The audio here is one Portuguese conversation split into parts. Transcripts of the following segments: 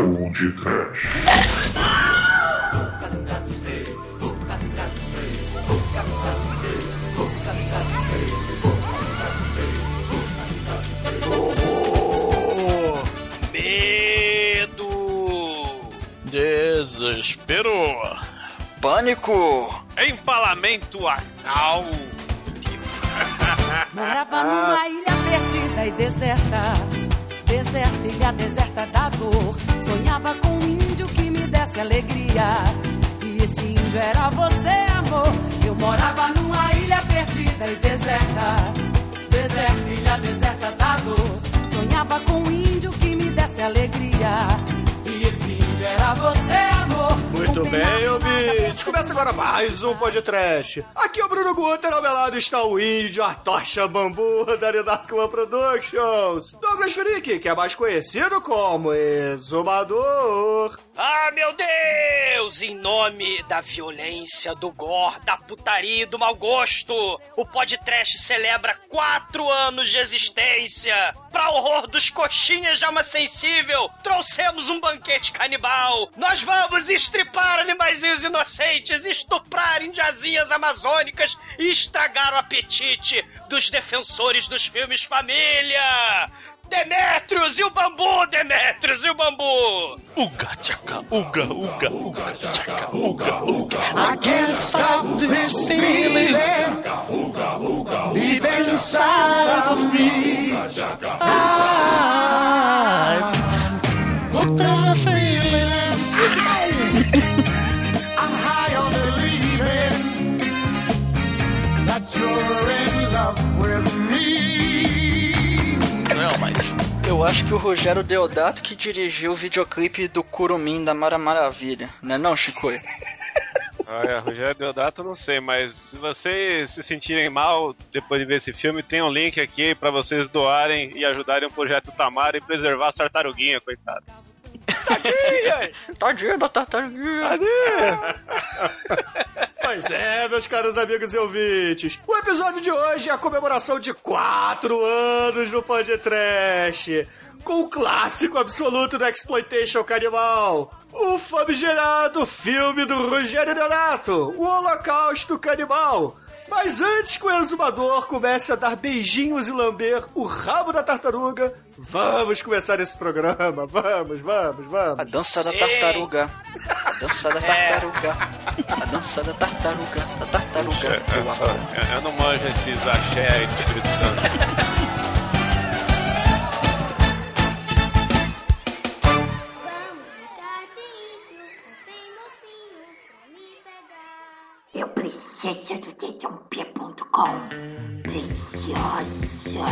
arroba Trash. Medo! Desespero! Pânico! Empalamento anal! Morava numa ilha perdida e deserta. Deserta, ilha deserta da dor. Sonhava com um índio que me desse alegria. E esse índio era você, amor. Eu morava numa ilha perdida e deserta. Deserta, ilha deserta da dor. Sonhava com um índio que me desse alegria. E esse índio era você, amor. Muito bem, ouvintes. Começa agora mais um podcast. Aqui é o Bruno Guter, ao meu lado está o índio, a tocha bambu da One Productions. Douglas Freak, que é mais conhecido como Exumador. Ah, meu Deus! Em nome da violência, do gore, da putaria e do mau gosto, o podcast celebra quatro anos de existência. Pra horror dos coxinhas de alma sensível, trouxemos um banquete canibal. Nós vamos estripar animaizinhos inocentes, estuprar indiazinhas amazônicas e estragar o apetite dos defensores dos filmes família. Demetrios e o bambu, Demetrios e o bambu! Uga tchaca, uga, uga, uga tchaca, uga, uga. I can't stop this feeling deep inside of me. I'm hooked on Eu acho que o Rogério Deodato que dirigiu o videoclipe do Curumim da Mara Maravilha, né não, Chico? Olha, Rogério Deodato, não sei, mas se vocês se sentirem mal depois de ver esse filme, tem um link aqui pra vocês doarem e ajudarem o projeto Tamara e preservar a tartaruguinha, coitados. Tadinha! Tadinha da tartaruguinha. Pois é, meus caros amigos e ouvintes. O episódio de hoje é a comemoração de quatro anos do podcast. Com o clássico absoluto da Exploitation Canibal. O famigerado filme do Rogério Donato, O Holocausto Canibal. Mas antes que o exumador comece a dar beijinhos e lamber o rabo da tartaruga, vamos começar esse programa. Vamos, vamos, vamos. A dança da tartaruga. A dança da tartaruga. A dança da tartaruga. Da tartaruga. Eu adoro. eu, eu não manjo esses axé e Espírito Santo. dedãopia.com. Preciosa.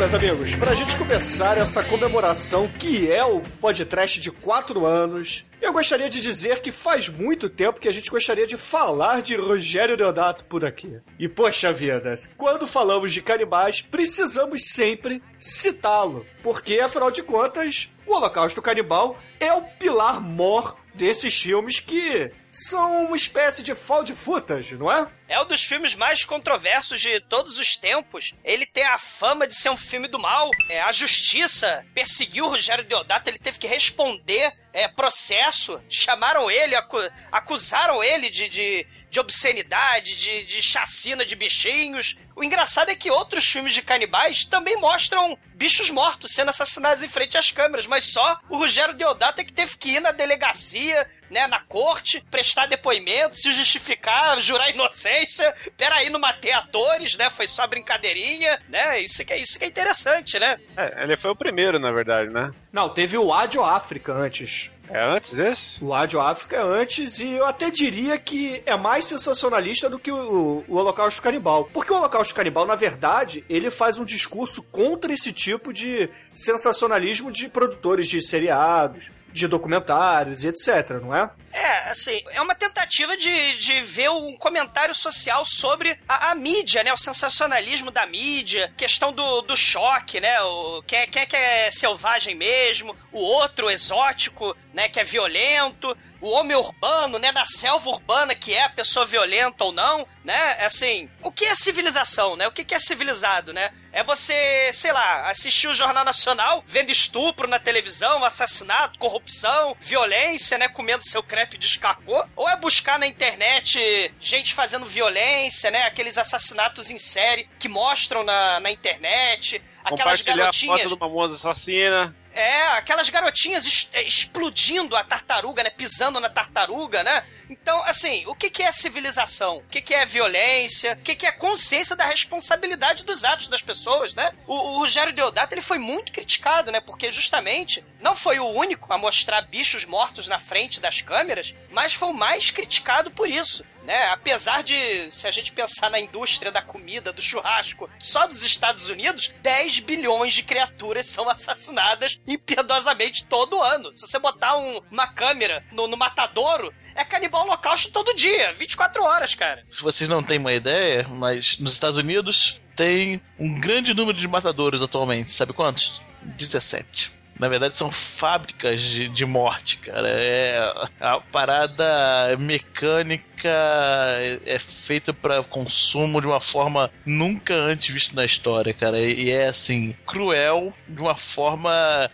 Meus amigos, pra gente começar essa comemoração que é o podcast de quatro anos, eu gostaria de dizer que faz muito tempo que a gente gostaria de falar de Rogério Deodato por aqui. E poxa vida, quando falamos de canibais, precisamos sempre citá-lo, porque afinal de contas, o Holocausto Canibal é o pilar mor desses filmes que são uma espécie de found footage, não é? É um dos filmes mais controversos de todos os tempos. Ele tem a fama de ser um filme do mal. É, a justiça perseguiu o Rogério Deodato, ele teve que responder é, processo. Chamaram ele, acu- acusaram ele de, de, de obscenidade, de, de chacina de bichinhos. O engraçado é que outros filmes de canibais também mostram bichos mortos sendo assassinados em frente às câmeras, mas só o Rogério Deodato é que teve que ir na delegacia né, na corte, prestar depoimento, se justificar, jurar inocência. Peraí, não matei atores, né? Foi só brincadeirinha, né? Isso que é, isso que é interessante, né? É, ele foi o primeiro, na verdade, né? Não, teve o Ádio África antes. É antes esse? O Ádio África é antes, e eu até diria que é mais sensacionalista do que o, o Holocausto Canibal. Porque o Holocausto Canibal, na verdade, ele faz um discurso contra esse tipo de sensacionalismo de produtores de seriados, de documentários e etc, não é? É, assim, é uma tentativa de, de ver um comentário social sobre a, a mídia, né? O sensacionalismo da mídia, questão do, do choque, né? O, quem, é- quem é que é selvagem mesmo, o outro exótico, né, que é violento, o homem urbano, né, da selva urbana, que é a pessoa violenta ou não, né? Assim, o que é civilização, né? O que é civilizado, né? É você, sei lá, assistir o Jornal Nacional, vendo estupro na televisão, assassinato, corrupção, violência, né? Comendo seu crepe de escargot? Ou é buscar na internet gente fazendo violência, né? Aqueles assassinatos em série que mostram na, na internet, aquelas Compartilhar a garotinhas. foto de uma moça assassina. É, aquelas garotinhas es- é, explodindo a tartaruga, né? Pisando na tartaruga, né? Então, assim, o que, que é civilização? O que, que é violência? O que, que é consciência da responsabilidade dos atos das pessoas, né? O, o Rogério Deodato, ele foi muito criticado, né? Porque justamente não foi o único a mostrar bichos mortos na frente das câmeras, mas foi o mais criticado por isso. Né? Apesar de, se a gente pensar na indústria da comida, do churrasco, só dos Estados Unidos, 10 bilhões de criaturas são assassinadas impiedosamente todo ano. Se você botar um- uma câmera no, no matadouro, é canibal holocausto todo dia, 24 horas, cara. Vocês não têm uma ideia, mas nos Estados Unidos tem um grande número de matadores atualmente. Sabe quantos? 17. Na verdade, são fábricas de, de morte, cara. É, a parada mecânica é, é feita para consumo de uma forma nunca antes vista na história, cara. E, é assim, cruel de uma forma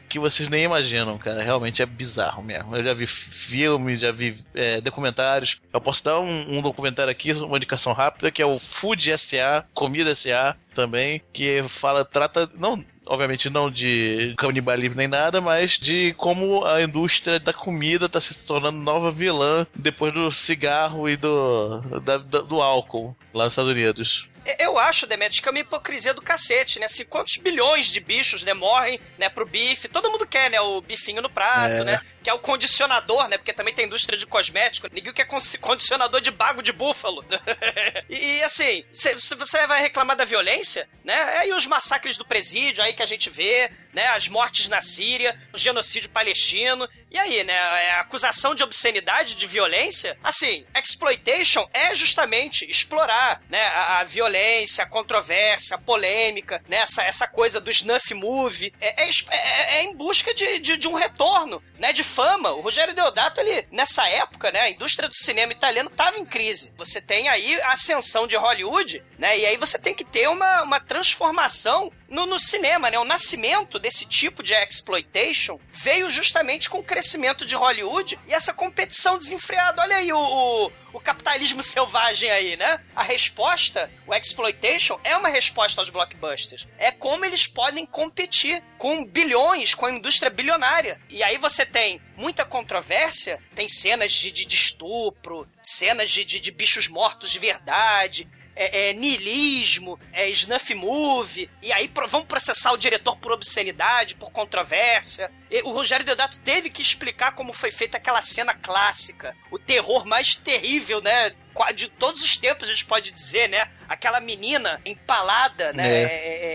que vocês nem imaginam, cara. Realmente é bizarro mesmo. Eu já vi filmes, já vi é, documentários. Eu posso dar um, um documentário aqui, uma indicação rápida, que é o Food SA, Comida SA também, que fala, trata, não obviamente não de canibalismo nem nada, mas de como a indústria da comida está se tornando nova vilã depois do cigarro e do, da- do álcool lá nos Estados Unidos. Eu acho, Demetrius, que é uma hipocrisia do cacete, né? Assim, quantos bilhões de bichos, né, morrem, né, pro bife. Todo mundo quer, né, o bifinho no prato, É. né? Que é o condicionador, né? Porque também tem indústria de cosmético. Ninguém quer con- condicionador de bago de búfalo. e, assim, se, você vai reclamar da violência, né? É aí os massacres do presídio aí que a gente vê, né? As mortes na Síria, o genocídio palestino. E aí, né? A acusação de obscenidade, de violência. Assim, exploitation é justamente explorar, né? A, a violência, a controvérsia, a polêmica, né? Essa, essa coisa do snuff movie. É, é, é- é em busca de, de, de um retorno, né? De fama. O Rogério Deodato, ele, nessa época, né? A indústria do cinema italiano tava em crise. Você tem aí a ascensão de Hollywood, né? E aí você tem que ter uma, uma transformação no, no cinema, né? O nascimento desse tipo de exploitation veio justamente com o crescimento de Hollywood e essa competição desenfreada. Olha aí o, o, o capitalismo selvagem aí, né? A resposta, o exploitation, é uma resposta aos blockbusters. É como eles podem competir com bilhões, com a indústria bilionária. E aí você tem muita controvérsia, tem cenas de, de, de estupro, cenas de, de, de bichos mortos de verdade, é, é, niilismo, é snuff movie, e aí pro- vamos processar o diretor por obscenidade, por controvérsia. E o Rogério Deodato teve que explicar como foi feita aquela cena clássica, o terror mais terrível, né? De todos os tempos, a gente pode dizer, né? Aquela menina empalada, né? É. É,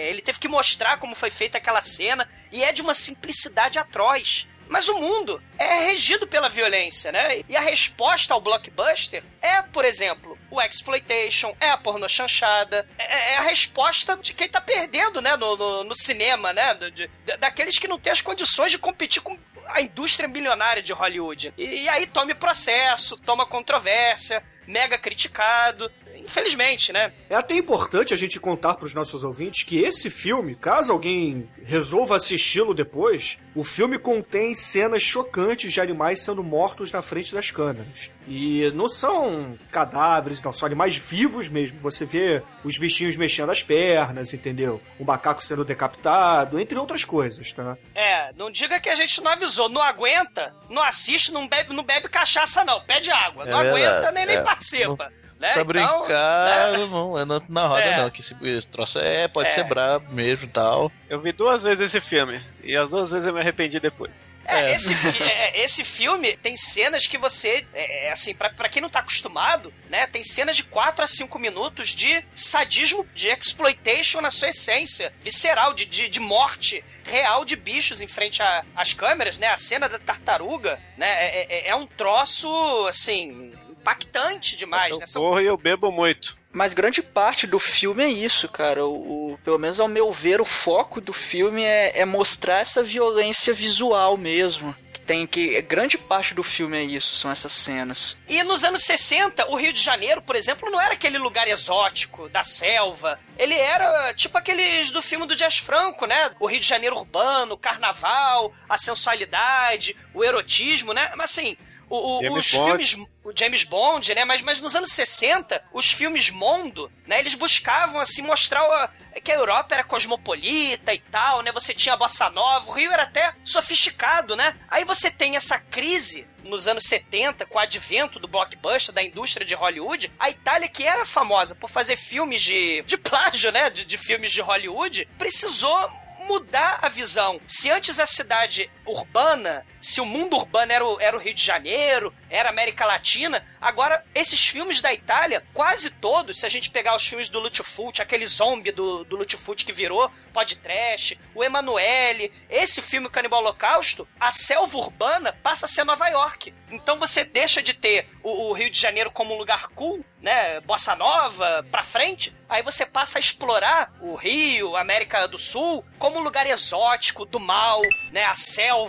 é, ele teve que mostrar como foi feita aquela cena, e é de uma simplicidade atroz. Mas o mundo é regido pela violência, né? E a resposta ao blockbuster é, por exemplo, o exploitation, é a porno chanchada, é, é a resposta de quem tá perdendo, né, no, no, no cinema, né? De- da- daqueles que não têm as condições de competir com a indústria milionária de Hollywood. E, e aí tome processo, toma controvérsia, mega criticado. Infelizmente, né? É até importante a gente contar para os nossos ouvintes que esse filme, caso alguém resolva assisti-lo depois, o filme contém cenas chocantes de animais sendo mortos na frente das câmeras. E não são cadáveres, não, são animais vivos mesmo. Você vê os bichinhos mexendo as pernas, entendeu? O macaco sendo decapitado, entre outras coisas, tá? É, não diga que a gente não avisou. Não aguenta, não assiste, não bebe, não bebe cachaça, não. Pede água. não É aguenta, verdade, nem, nem é. participa. Né? Então, brincar, né? não, é na, roda É. não, que esse, esse troço é, pode É. ser brabo mesmo e tal. Eu vi duas vezes esse filme. E as duas vezes eu me arrependi depois. É, Esse, fi- é, esse filme tem cenas que você, é, é, assim, pra, pra quem não tá acostumado, né, tem cenas de 4 a 5 minutos de sadismo, de exploitation na sua essência, visceral, de, de, de morte real de bichos em frente a- às câmeras, né, a cena da tartaruga, né, é, é- é um troço, assim, impactante demais, eu né, são corro e eu bebo muito. Mas grande parte do filme é isso, cara. O, o- pelo menos ao meu ver, o foco do filme é, é mostrar essa violência visual mesmo. Que tem que. Grande parte do filme é isso, são essas cenas. E nos anos 60, o Rio de Janeiro, por exemplo, não era aquele lugar exótico, da selva. Ele era tipo aqueles do filme do Jazz Franco, né? O Rio de Janeiro urbano, o carnaval, a sensualidade, o erotismo, né? Mas assim, o- o- James os Bond. filmes. O James Bond, né? Mas, mas nos anos 60, os filmes Mondo, né? Eles buscavam, assim, mostrar o- que a Europa era cosmopolita e tal, né? Você tinha a Bossa Nova, o Rio era até sofisticado, né? Aí você tem essa crise nos anos 70, com o advento do blockbuster, da indústria de Hollywood, a Itália, que era famosa por fazer filmes de, de plágio, né? De, de filmes de Hollywood, precisou mudar a visão. Se antes a cidade urbana, se o mundo urbano era o, era o Rio de Janeiro, era a América Latina, agora esses filmes da Itália, quase todos, se a gente pegar os filmes do Fulci, aquele zombie do, do que virou podcast, o Emanuele, esse filme Canibal Holocausto, a selva urbana passa a ser Nova York. Então você deixa de ter o, o Rio de Janeiro como um lugar cool, né, bossa nova, pra frente, aí você passa a explorar o Rio, América do Sul, como um lugar exótico, do mal, né, a selva,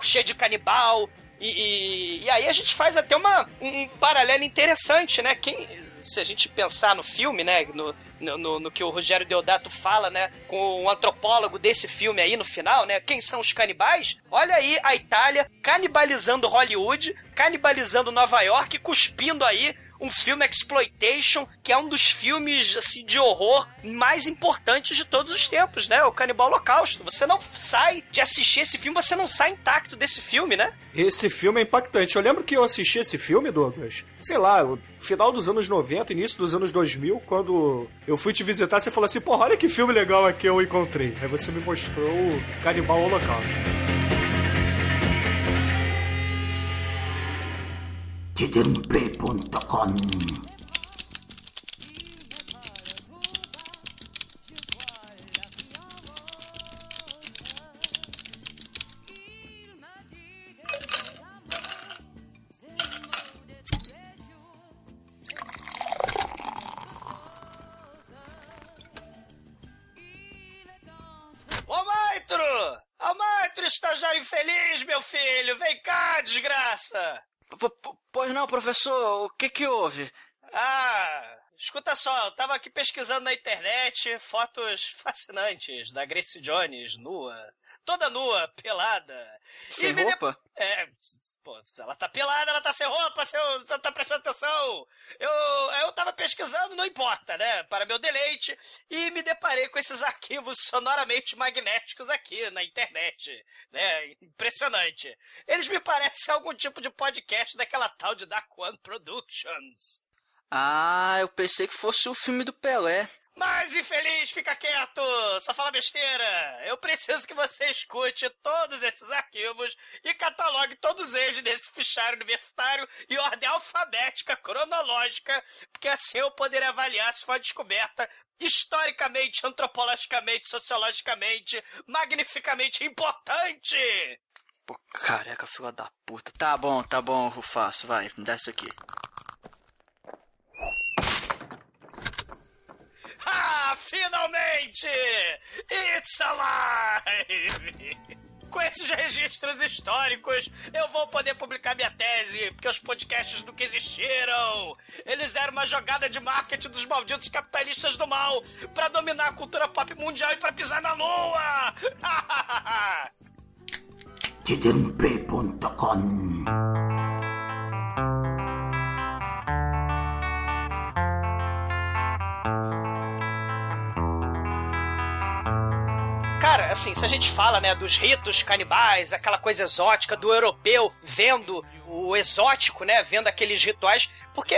cheia de canibal, e, e- e aí a gente faz até uma, um, paralelo interessante, né, quem... Se a gente pensar no filme, né, no, no- no que o Rogério Deodato fala, né, com o antropólogo desse filme aí no final, né, quem são os canibais? Olha aí a Itália canibalizando Hollywood, canibalizando Nova York, cuspindo aí um filme exploitation que é um dos filmes assim de horror mais importantes de todos os tempos, né? O Canibal Holocausto. Você não sai de assistir esse filme, você não sai intacto desse filme, né? Esse filme é impactante. Eu lembro que eu assisti esse filme, Douglas, sei lá, no final dos anos 90, início dos anos 2000, quando eu fui te visitar, você falou assim, porra, olha que filme legal aqui eu encontrei. Aí você me mostrou o Canibal Holocausto. tdmp.com Ô Maitro! Ô Maitro, estagiário infeliz, meu filho! Vem cá, desgraça! Pois não, professor, o que que houve? Ah, escuta só, eu tava aqui pesquisando na internet fotos fascinantes da Grace Jones nua. Toda nua, pelada. Sem me de- roupa? É, pô, se ela tá pelada, ela tá sem roupa, se eu- você não tá prestando atenção. Eu, eu tava pesquisando, não importa, né? Para meu deleite, e me deparei com esses arquivos sonoramente magnéticos aqui na internet, né? Impressionante. Eles me parecem algum tipo de podcast daquela tal de Dark One Productions. Ah, eu pensei que fosse o filme do Pelé. Mas infeliz, fica quieto! Só fala besteira! Eu preciso que você escute todos esses arquivos e catalogue todos eles nesse fichário universitário em ordem alfabética, cronológica, porque assim eu poderei avaliar se foi descoberta historicamente, antropologicamente, sociologicamente, magnificamente importante! Pô, careca, fila da puta. Tá bom, tá bom, Rufaço, vai, me dá isso aqui. Ah, finalmente! It's alive! Com esses registros históricos, eu vou poder publicar minha tese, porque os podcasts nunca existiram. Eles eram uma jogada de marketing dos malditos capitalistas do mal pra dominar a cultura pop mundial e pra pisar na lua! tdmp.com assim, se a gente fala, né, dos ritos canibais, aquela coisa exótica do europeu vendo o exótico, né, vendo aqueles rituais, porque,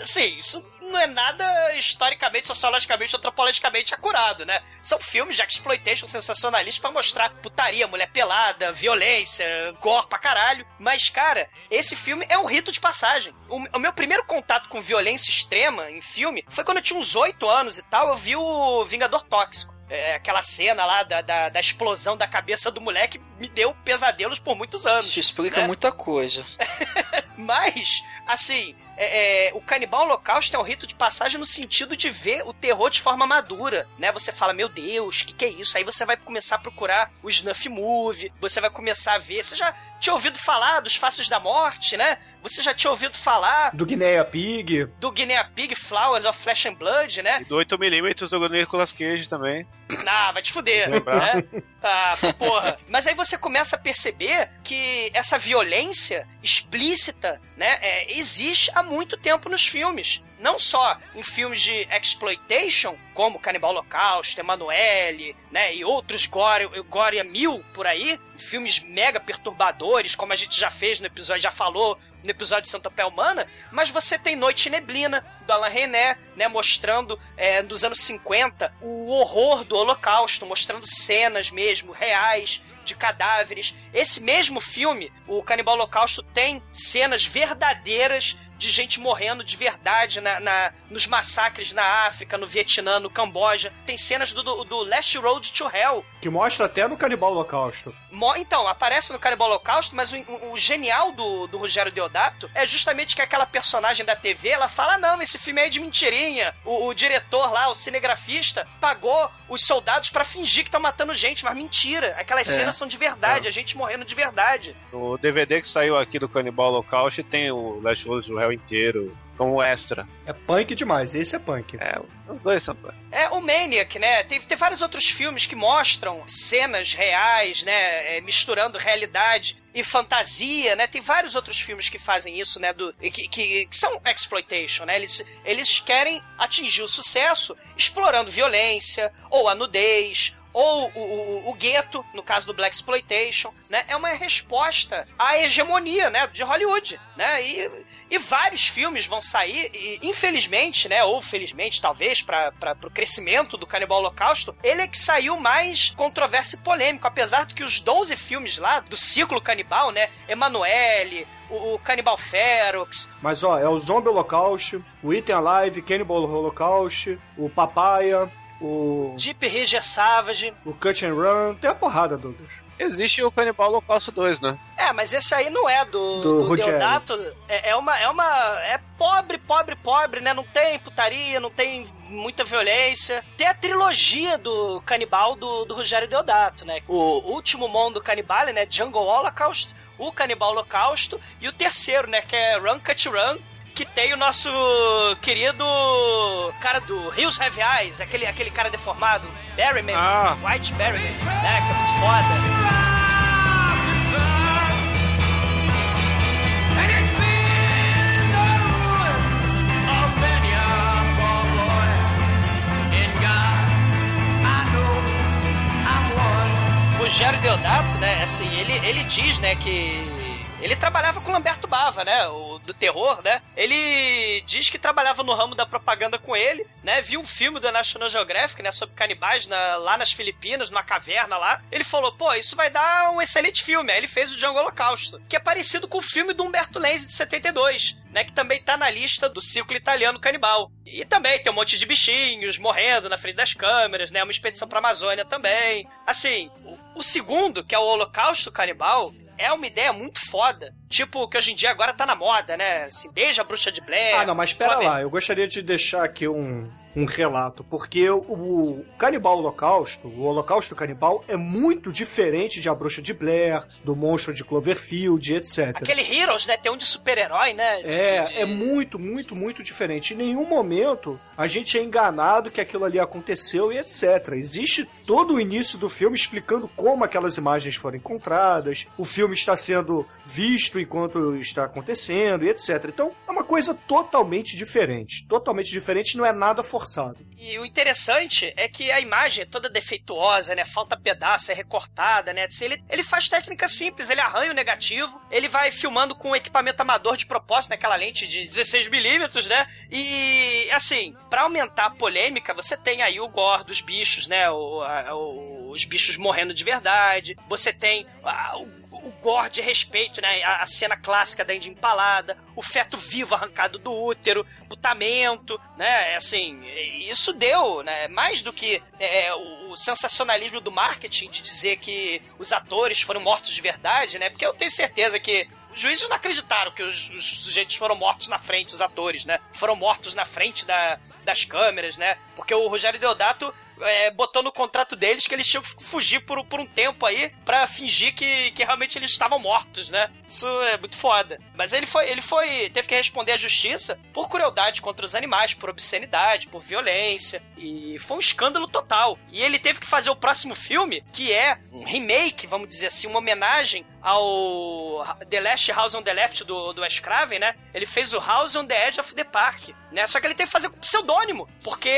assim, isso não é nada historicamente, sociologicamente, antropologicamente acurado, né? São filmes de exploitation sensacionalistas pra mostrar putaria, mulher pelada, violência, gore pra caralho. Mas, cara, esse filme é um rito de passagem. O, meu primeiro contato com violência extrema em filme foi quando eu tinha uns 8 anos e tal, eu vi o Vingador Tóxico. É, aquela cena lá da, da, da explosão da cabeça do moleque me deu pesadelos por mumuitos anos. Isso explica né? muita coisa. Mas, assim, é, é, o canibal holocausto é um rito de passagem no sentido de ver o terror de forma madura, né? Você fala, meu Deus, o que, que é isso? Aí você vai começar a procurar o Snuff Movie, você vai começar a ver. Você já tinha ouvido falar dos Faces da Morte, né? Você já tinha ouvido falar Do Guinea Pig. do Guinea Pig Flowers of Flesh and Blood, né? E do 8mm do Nicolas Cage também. Ah, vai te fuder, né? Porra. Mas aí você começa a perceber que essa violência explícita, né, é, existe há muito tempo nos filmes. Não só em filmes de exploitation, como Canibal Holocausto, Emanuele, né, e outros gore, gore mil por aí, filmes mega perturbadores, como a gente já fez no episódio, já falou no episódio de Santa Pé Humana, mas você tem Noite e Neblina, do Alain René, né, mostrando, é, nos anos 50, o horror do Holocausto, mostrando cenas mesmo, reais, de cadáveres. Esse mesmo filme, o Canibal Holocausto, tem cenas verdadeiras de gente morrendo de verdade na, na- nos massacres na África, no Vietnã, no Camboja. Tem cenas do, do, do Last Road to Hell, Que mostra até no Canibal Holocausto. Mo- Então, aparece no Canibal Holocausto, mas o, o- o genial do, do Rogério Deodato é justamente que aquela personagem da TV, ela fala, "Ah, não, esse filme é de mentirinha. O, o diretor lá, o cinegrafista, pagou os soldados pra fingir que estão matando gente, mas mentira. Aquelas É. cenas são de verdade, a gente morrendo de verdade. O DVD que saiu aqui do Canibal Holocaust tem o Last Rose do Hell inteiro como extra. É punk demais, esse é punk. É, os dois são. É, o Maniac, né? Tem, tem vários outros filmes que mostram cenas reais, né? é, misturando realidade e fantasia, né? Tem vários outros filmes que fazem isso, né? Do, e que, que, que são exploitation, né? Eles, eles querem atingir o sucesso explorando violência, ou a nudez, ou o, o, o gueto, no caso do Black Exploitation, né? É uma resposta à hegemonia, né? De Hollywood, né? E, e vários filmes vão sair, e infelizmente, né? Ou felizmente, talvez, para o crescimento do Canibal Holocausto, ele é que saiu mais controverso e polêmico, apesar de que os 12 filmes lá do ciclo canibal, né? Emanuele, o, o Canibal Ferox, Mas ó, é o Zombie Holocaust, o Item Alive, Cannibal Holocaust, o Papaya, o, Deep Ridger Savage. o Cut and Run. Tem a porrada, Douglas. Existe o Canibal Holocausto 2, né? É, mas esse aí não é do, Do do. Deodato. É, é uma. É uma. É pobre, pobre, pobre, né? Não tem putaria, não tem muita violência. Tem a trilogia do canibal do, do Rogério Deodato, né? O último mundo canibal, né? Jungle Holocaust, o Canibal Holocausto e o terceiro, né? Que é Run Cut Run. Que tem o nosso querido cara do Rios Have Eyes, aquele, aquele cara deformado, Berryman, Ah. White Berryman, né? Que é muito foda. Rogério Deodato, né, assim, ele, ele diz, né, que ele trabalhava com Lamberto Bava, né, o do terror, né? Ele diz que trabalhava no ramo da propaganda com ele, né? Viu um filme da National Geographic, né, sobre canibais na- lá nas Filipinas, numa caverna lá. Ele falou, pô, isso vai dar um excelente filme. Aí ele fez o Django Holocausto, que é parecido com o filme do Humberto Lenzi de 72, né, que também tá na lista do ciclo italiano canibal. E também tem um monte de bichinhos morrendo na frente das câmeras, né? Uma expedição pra Amazônia também. Assim, o, o segundo, que é o Holocausto Canibal, é uma ideia muito foda. Tipo, que hoje em dia agora tá na moda, né? Assim, desde a bruxa de Blair. Ah, não, mas espera Flamen- lá, eu gostaria de deixar aqui um, um relato, porque o, Canibal Holocausto, o Holocausto Canibal, é muito diferente de A Bruxa de Blair, do Monstro de Cloverfield, etc. Aquele Heroes, né? Tem um de super-herói, né? De- É, de- de- é muito, muito, muito diferente. Em nenhum momento a gente é enganado que aquilo ali aconteceu e etc. Existe todo o início do filme explicando como aquelas imagens foram encontradas, o filme está sendo visto enquanto está acontecendo e etc. Então é uma coisa totalmente diferente. Totalmente diferente, não é nada forçado. E o interessante é que a imagem é toda defeituosa, né? Falta pedaço, é recortada, né? Assim, ele, ele faz técnica simples, ele arranha o negativo, ele vai filmando com um equipamento amador de propósito, naquela lente de 16mm, né? E, assim, pra aumentar a polêmica, você tem aí o gore dos bichos, né? O, a- o- os bichos morrendo de verdade, você tem ah, o, o gore de respeito, né? A, a cena clássica da Índia empalada, o feto vivo arrancado do útero, putamento, né? Assim, isso deu, né? Mais do que é, o, o sensacionalismo do marketing de dizer que os atores foram mortos de verdade, né? Porque eu tenho certeza que os juízes não acreditaram que os, os sujeitos foram mortos na frente, os atores, né? Foram mortos na frente da, das câmeras, né? Porque o Rogério Deodato é, botou no contrato deles que eles tinham que fugir por, por um tempo aí pra fingir que, que realmente eles estavam mortos, né? Isso é muito foda. Mas ele foi, ele foi, teve que responder à justiça por crueldade contra os animais, por obscenidade, por violência. E foi um escândalo total. E ele teve que fazer o próximo filme, que é um remake, vamos dizer assim, uma homenagem ao The Last House on the Left do, do Wes Craven, né? Ele fez o House on the Edge of the Park, né? Só que ele teve que fazer com pseudônimo, porque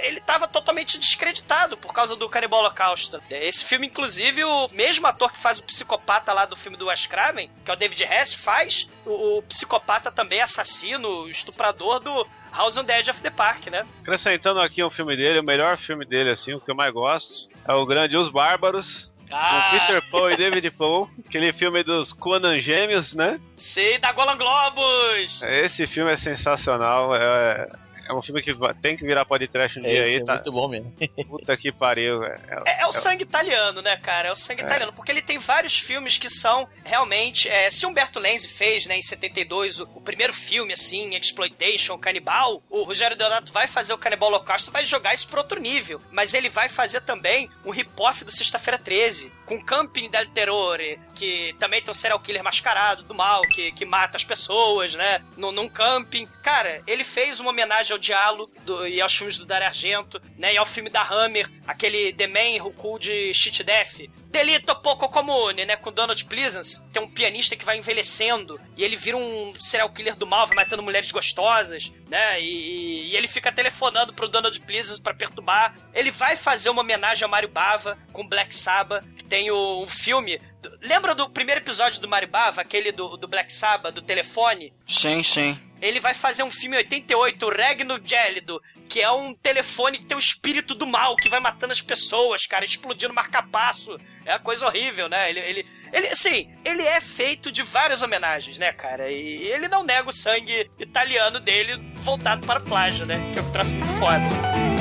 ele tava totalmente descreditado por causa do Canibal Holocausto. Esse filme, inclusive, o mesmo ator que faz o psicopata lá do filme do Wes Craven, que é o David Hess, faz o, o psicopata também assassino, estuprador do House on the Edge of the Park, né? Acrescentando aqui um filme dele, o melhor filme dele, assim, o que eu mais gosto, é o grande Os Bárbaros. Ah. Com Peter Paul e David Paul, aquele filme dos Conan Gêmeos, né? Sim, da Golan Globus! Esse filme é sensacional, é, é um filme que tem que virar podcast um dia Esse aí, é tá? muito bom mesmo. Puta que pariu, é, É, é o sangue italiano, né, cara? É o sangue italiano. Porque ele tem vários filmes que são realmente. É, se Humberto Lenzi fez, né, em 72, o, o primeiro filme, assim, Exploitation, Canibal, o Rogério Deodato vai fazer o Canibal Holocausto vai jogar isso pra outro nível. Mas ele vai fazer também um rip-off do Sexta-feira 13, com Camping del Terrore, que também tem um serial killer mascarado do mal, que, que mata as pessoas, né? Num, num camping. Cara, ele fez uma homenagem ao Diallo e aos filmes do Dario Argento, né? E ao filme da Hammer, aquele The Man Who Could Shit Death. Delito Poco Comune, né? Com Donald Pleasance. Tem um pianista que vai envelhecendo e ele vira um serial killer do mal, vai matando mulheres gostosas, né? E, e ele fica telefonando pro Donald Pleasance pra perturbar. Ele vai fazer uma homenagem ao Mario Bava com Black Sabbath, que tem o, um filme. Lembra do primeiro episódio do Mario Bava, aquele do, do Black Sabbath, do telefone? Sim, sim. Ele vai fazer um filme em 88, o Regno Gélido, que é um telefone que tem o espírito do mal, que vai matando as pessoas, cara, explodindo marca-passo. É uma coisa horrível, né? Ele, ele, ele, assim, ele é feito de várias homenagens, né, cara? E ele não nega o sangue italiano dele voltado para a plágio, né? Que é um traço muito foda.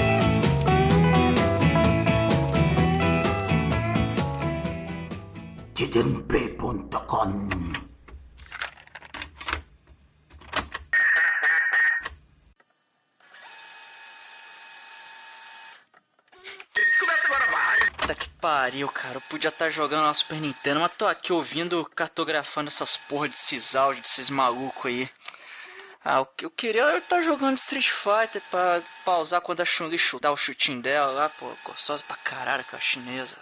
Puta que pariu, cara. Eu podia estar jogando na Super Nintendo, mas tô aqui ouvindo, cartografando essas porra desses áudios, desses malucos aí. Ah, o que eu queria era estar jogando Street Fighter pra pausar quando a Chun-Li chutar o chutinho dela lá, pô. Gostosa pra caralho, aquela chinesa.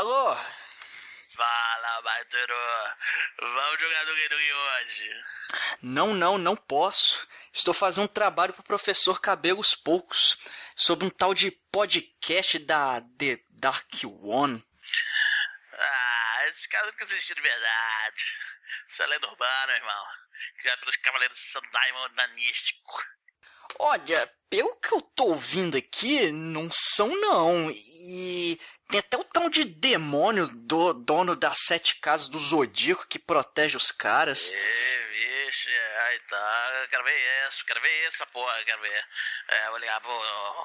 Alô? Fala, Baituru. Vamos jogar do Rei hoje. Não, não, não posso. Estou fazendo um trabalho pro professor Cabelos Poucos sobre um tal de podcast da The Dark One. Ah, esses caras nunca existiram de verdade. Isso é lenda urbana, irmão. Criado pelos Cavaleiros Sandaimon Nanístico. Olha, pelo que eu tô ouvindo aqui, não são não. E tem até o tal de demônio do dono das sete casas do Zodíaco que protege os caras. Ê, vixe, aí tá. Eu Quero ver isso, quero ver essa porra, quero ver. É, vou ligar pro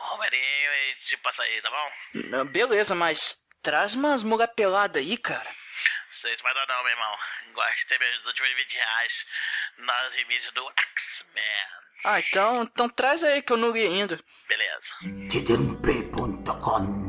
Romerinho e te passa aí, tá bom? Ah, Beleza, mas traz umas mulher pelada aí, cara. Vocês vai dar não, meu irmão. Gostei mesmo dos últimos 20 reais nas remises do X-Men. Ah, então, então traz aí que eu não li ainda. Beleza. tdmp.com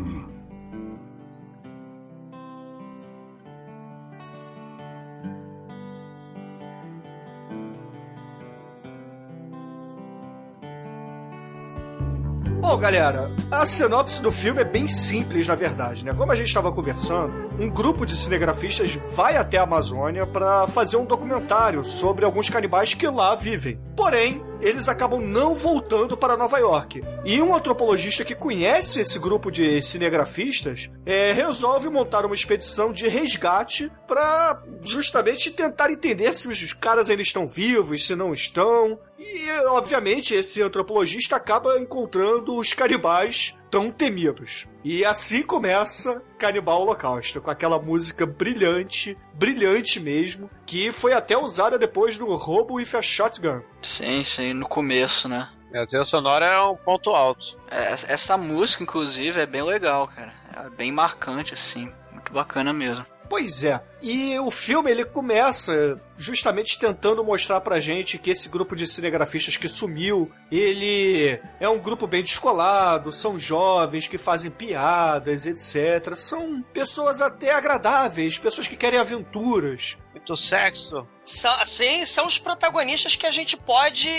Bom, galera, a sinopse do filme é bem simples, na verdade, né? Como a gente estava conversando, um grupo de cinegrafistas vai até a Amazônia para fazer um documentário sobre alguns canibais que lá vivem. Porém, eles acabam não voltando para Nova York. E um antropologista que conhece esse grupo de cinegrafistas é, resolve montar uma expedição de resgate para justamente tentar entender se os caras ainda estão vivos, se não estão. E, obviamente, esse antropologista acaba encontrando os canibais tão temidos. E assim começa Canibal Holocausto, com aquela música brilhante, brilhante mesmo, que foi até usada depois do Roubo with a Shotgun. Sim, sim, no começo, né? É, A trilha sonora é um ponto alto. É, essa música, inclusive, é bem legal, cara. É bem marcante, assim. Muito bacana mesmo. Pois é. E o filme ele começa justamente tentando mostrar pra gente que esse grupo de cinegrafistas que sumiu, ele é um grupo bem descolado, são jovens que fazem piadas, etc. São pessoas até agradáveis, pessoas que querem aventuras. Muito sexo. São, assim, são os protagonistas que a gente pode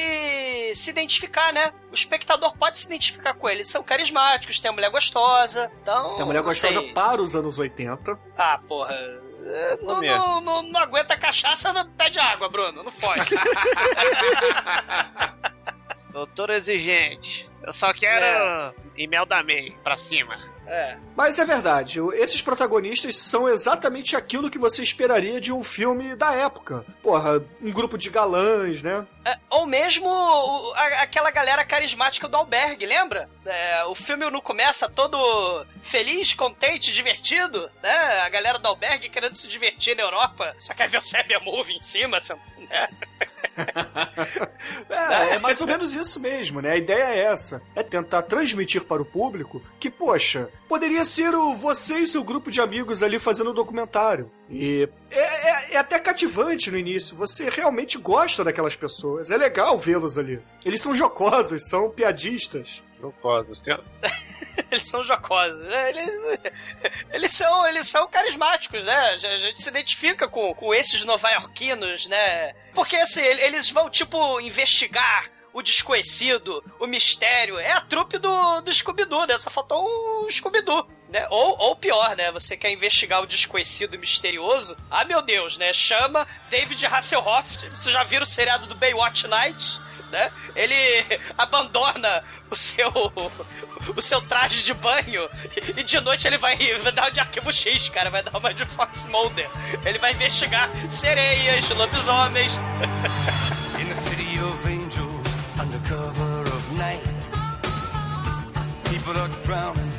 se identificar, né? O espectador pode se identificar com eles. São carismáticos, tem a mulher gostosa. Então. É a mulher gostosa sei. para os anos 80. Ah, porra. É, Não, não, não, não aguenta cachaça, não pede água, Bruno. Não pode. Doutor exigente. Eu só quero É. e mel da May pra cima. É. Mas é verdade, esses protagonistas são exatamente aquilo que você esperaria de um filme da época. Porra, um grupo de galãs, né? É, Ou mesmo o- a- aquela galera carismática do albergue, lembra? É, o filme não começa todo feliz, contente, divertido, né? A galera do albergue querendo se divertir na Europa, só quer ver o Sebia Move em cima, né? É, é mais ou menos isso mesmo, né? A ideia é essa. É tentar transmitir para o público que, poxa, poderia ser o você e seu grupo de amigos ali fazendo um documentário. E é, é- é até cativante no início. Você realmente gosta daquelas pessoas. É legal vê-los ali. Eles são jocosos, são piadistas. Pode. Tem... Eles são jocosos, né? Eles, eles, são, eles são carismáticos, né? A gente- se identifica com, com esses nova-iorquinos, né? Porque, assim, ele- eles vão, tipo, investigar o desconhecido, o mistério. É a trupe do, do Scooby-Doo, né? Só faltou o Scooby-Doo. Né? Ou, ou pior, né? Você quer investigar o desconhecido e misterioso? Ah, meu Deus, né? Chama David Hasselhoff. Vocês já viram o seriado do Baywatch Nights? Né? Ele abandona o seu o seu traje de banho e de noite ele vai, vai dar de arquivo X, cara, vai dar uma de Fox Mulder. Ele vai investigar sereias, lobisomens. drowning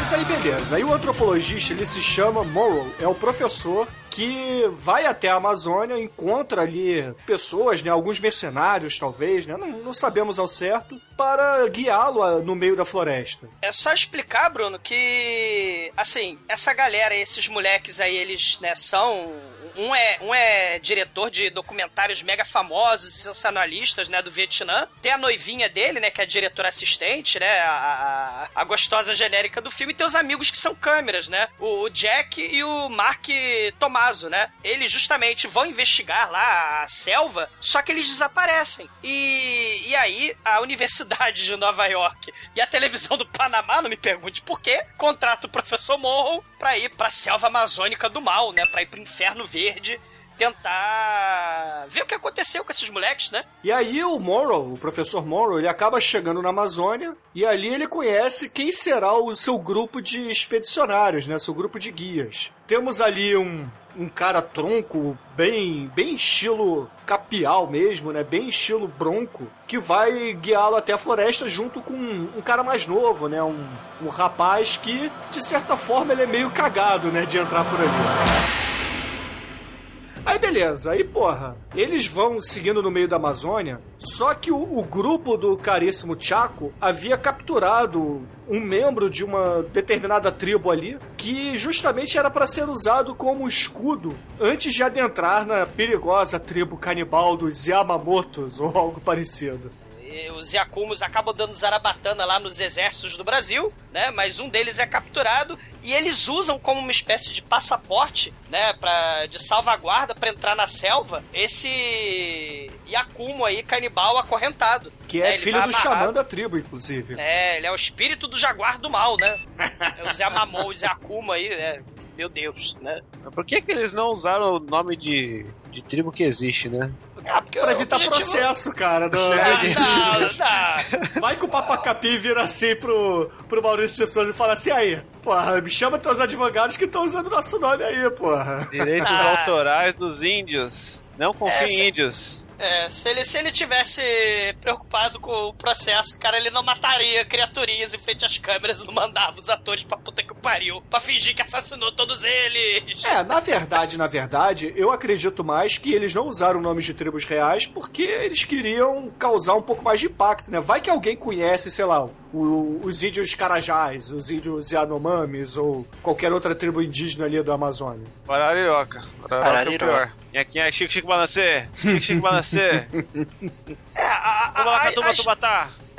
Mas aí beleza, aí o antropologista ele se chama Morrow, é o professor que vai até a Amazônia, encontra ali pessoas, né, alguns mercenários talvez, né, não, não sabemos ao certo, para guiá-lo no meio da floresta. É só explicar, Bruno, que assim, essa galera, esses moleques aí, eles, né, são um é, um é diretor de documentários mega famosos e sensacionalistas, né, do Vietnã. Tem a noivinha dele, né, que é a diretora assistente, né, a, a, a gostosa genérica do filme. E tem os amigos que são câmeras, né, o, o Jack e o Mark Tomaso, né. Eles justamente vão investigar lá a selva, só que eles desaparecem. E, e aí a Universidade de Nova York e a televisão do Panamá, não me pergunte por quê, contrata o professor Morrow pra ir pra selva amazônica do mal, né, pra ir pro inferno verde tentar ver o que aconteceu com esses moleques, né? E aí o Morrow, o professor Morrow, ele acaba chegando na Amazônia e ali ele conhece quem será o seu grupo de expedicionários, né, seu grupo de guias. Temos ali um um cara tronco, bem, bem estilo capial mesmo, né? Bem estilo bronco, que vai guiá-lo até a floresta junto com um, um cara mais novo, né? Um, um rapaz que, de certa forma, ele é meio cagado, né? De entrar por ali. Aí beleza, aí porra, eles vão seguindo no meio da Amazônia, só que o, o grupo do caríssimo Chaco havia capturado um membro de uma determinada tribo ali, que justamente era para ser usado como escudo antes de adentrar na perigosa tribo canibal dos Yamamotos ou algo parecido. Os Yakumas acabam dando zarabatana lá nos exércitos do Brasil, né? Mas um deles é capturado e eles usam como uma espécie de passaporte, né? Pra, de salvaguarda para entrar na selva esse Yakumo aí, canibal acorrentado. Que né? é Ele filho vai do xamã da tribo, inclusive. É, ele é o espírito do jaguar do mal, né? É o Zé Mamon, o Zé Akuma aí, é, meu Deus, né? Por que, que eles não usaram o nome de, de tribo que existe, né? Ah, Pra evitar objetivo- processo, cara. do- Ah, não, não. Vai que o Papacapi vira assim pro, pro Maurício de Souza e fala assim, aí, porra, me chama teus advogados que estão usando nosso nome aí, porra. Direitos Ah. autorais dos índios. Não confie Essa- em índios. É, se ele, se ele tivesse preocupado com o processo, cara, ele não mataria criaturinhas em frente às câmeras, não mandava os atores pra puta que pariu, pra fingir que assassinou todos eles. É, na verdade, na verdade, eu acredito mais que eles não usaram nomes de tribos reais porque eles queriam causar um pouco mais de impacto, né? Vai que alguém conhece, sei lá, o- os índios Carajás, os índios Yanomamis ou qualquer outra tribo indígena ali do Amazônia. Arariroca. Arariroca é o Arariroca. pior. E aqui é Chico Chico Balancê. Chico Chico Balancê. É, a, a, a, a, Tuma Tubatá.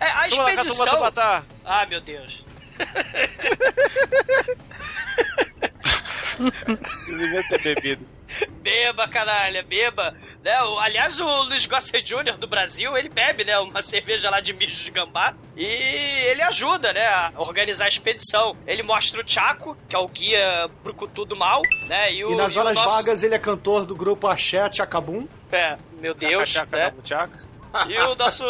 é, a Tuma lá, Tuma expedição... Tubatá. Ah, meu Deus. Devia ter bebido. Beba, canalha, beba. Né? O- aliás, o Luiz Gossett Jr. do Brasil, ele bebe, né? Uma cerveja lá de mijo de gambá. E ele ajuda, né? A organizar a expedição. Ele mostra o Chaco, que é o guia brucutu do mal, né? E, o, E nas o horas nosso- vagas ele é cantor do grupo Axé Chacabum. É, meu Deus, Tchaca, né? tchaca, tchaca. E o nosso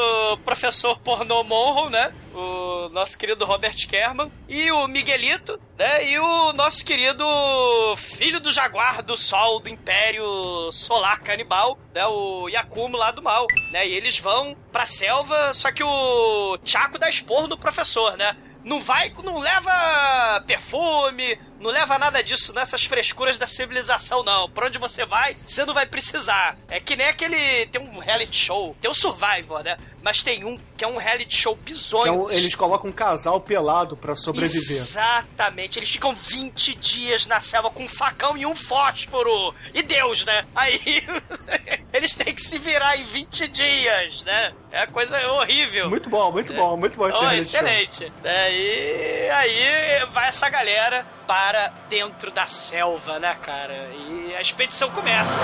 professor pornô Monroe, né? O nosso querido Robert Kerman. E o Miguelito, né? E o nosso querido filho do jaguar do sol do Império Solar Canibal, né? O Yakumo lá do mal, né? E eles vão pra selva, só que o Chaco dá esporro no professor, né? Não vai, não leva perfume, não leva nada disso nessas frescuras da civilização, não. Pra onde você vai, você não vai precisar. É que nem aquele. Tem um reality show, tem o Survivor, né? Mas tem um que é um reality show bizonho. Que é um- eles colocam um casal pelado pra sobreviver. Exatamente, eles ficam 20 dias na selva com um facão e um fósforo. E Deus, né? Aí eles têm que se virar em 20 dias, né? É coisa horrível. Muito bom, muito bom, muito bom esse Oh, reality show. excelente. É, e aí vai essa galera para dentro da selva, né, cara? E a expedição começa.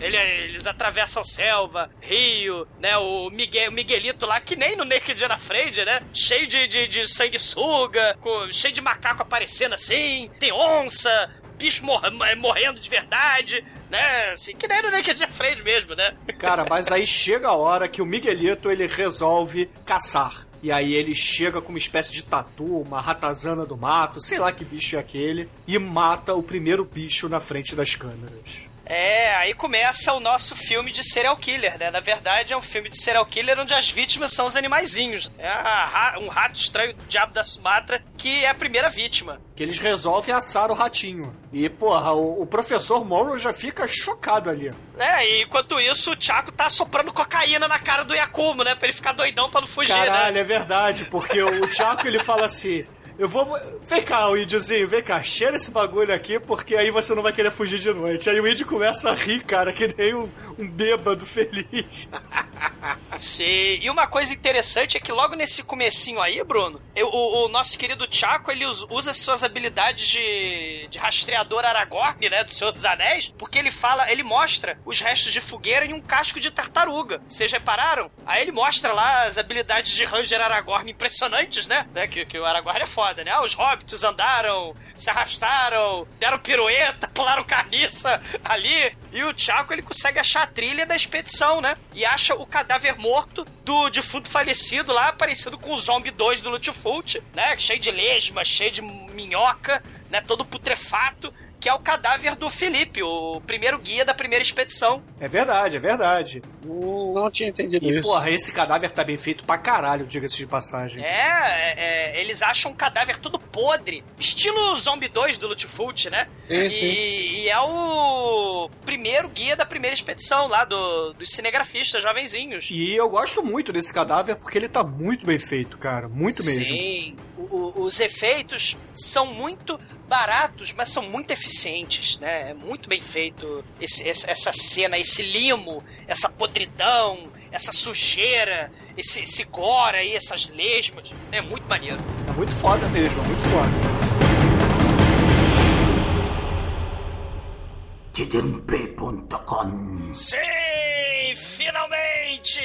Ele- eles atravessam selva, rio, né? O, Miguel, Miguelito lá, que nem no Naked and Afraid, né? Cheio de, de, de sanguessuga, com- cheio de macaco aparecendo assim, tem onça, bicho mor- morrendo de verdade, né? Assim, que nem no Naked Afraid mesmo, né? Cara, mas aí chega a hora que o Miguelito ele resolve caçar. E aí ele chega com uma espécie de tatu, uma ratazana do mato, sei lá que bicho é aquele, e mata o primeiro bicho na frente das câmeras. É, aí começa o nosso filme de serial killer, né? Na verdade, é um filme de serial killer onde as vítimas são os animaizinhos. É a um rato estranho do diabo da Sumatra que é a primeira vítima. Que eles resolvem assar o ratinho. E, porra, o, o professor Morrow já fica chocado ali. É, e enquanto isso, o Chaco tá soprando cocaína na cara do Yakumo, né? Pra ele ficar doidão pra não fugir, Caralho, né? é verdade, porque o, o Tiago ele fala assim. Eu vou. Vem cá, o índiozinho, vem cá, cheira esse bagulho aqui, porque aí você não vai querer fugir de noite. Aí o índio começa a rir, cara, que nem um, um bêbado feliz. Sim. E uma coisa interessante é que logo nesse comecinho aí, Bruno, eu- o, o nosso querido Chaco, ele us- usa suas habilidades de, de rastreador Aragorn, né, do Senhor dos Anéis, porque ele fala, ele mostra os restos de fogueira e um casco de tartaruga. Vocês repararam? Aí ele mostra lá as habilidades de Ranger Aragorn impressionantes, né? né? Que, que o Aragorn é foda, né? Ah, os hobbits andaram, se arrastaram, deram pirueta, pularam carniça ali. E o Chaco, ele consegue achar a trilha da expedição, né? E acha o cadáver morto do defunto falecido lá, parecido com o Zombie 2 do Lutfult, né? Cheio de lesma, cheio de minhoca, né? Todo putrefato. Que é o cadáver do Felipe, o primeiro guia da primeira expedição. É verdade, é verdade. Hum, Não tinha entendido E, isso. porra, esse cadáver tá bem feito pra caralho, diga-se de passagem. É, é, é, eles acham um cadáver todo podre, estilo Zombie 2 do Lutfult, né? Sim, e, sim. e é o primeiro guia da primeira expedição lá do, dos cinegrafistas jovenzinhos. E eu gosto muito desse cadáver porque ele tá muito bem feito, cara. Muito mesmo. Sim, o- os efeitos são muito baratos, mas são muito eficientes, né? É muito bem feito esse- essa cena, esse limo, essa podridão, essa sujeira, esse, esse gore aí, essas lesmas. É muito maneiro. É muito foda mesmo, é muito foda. tdmp.com Sim, finalmente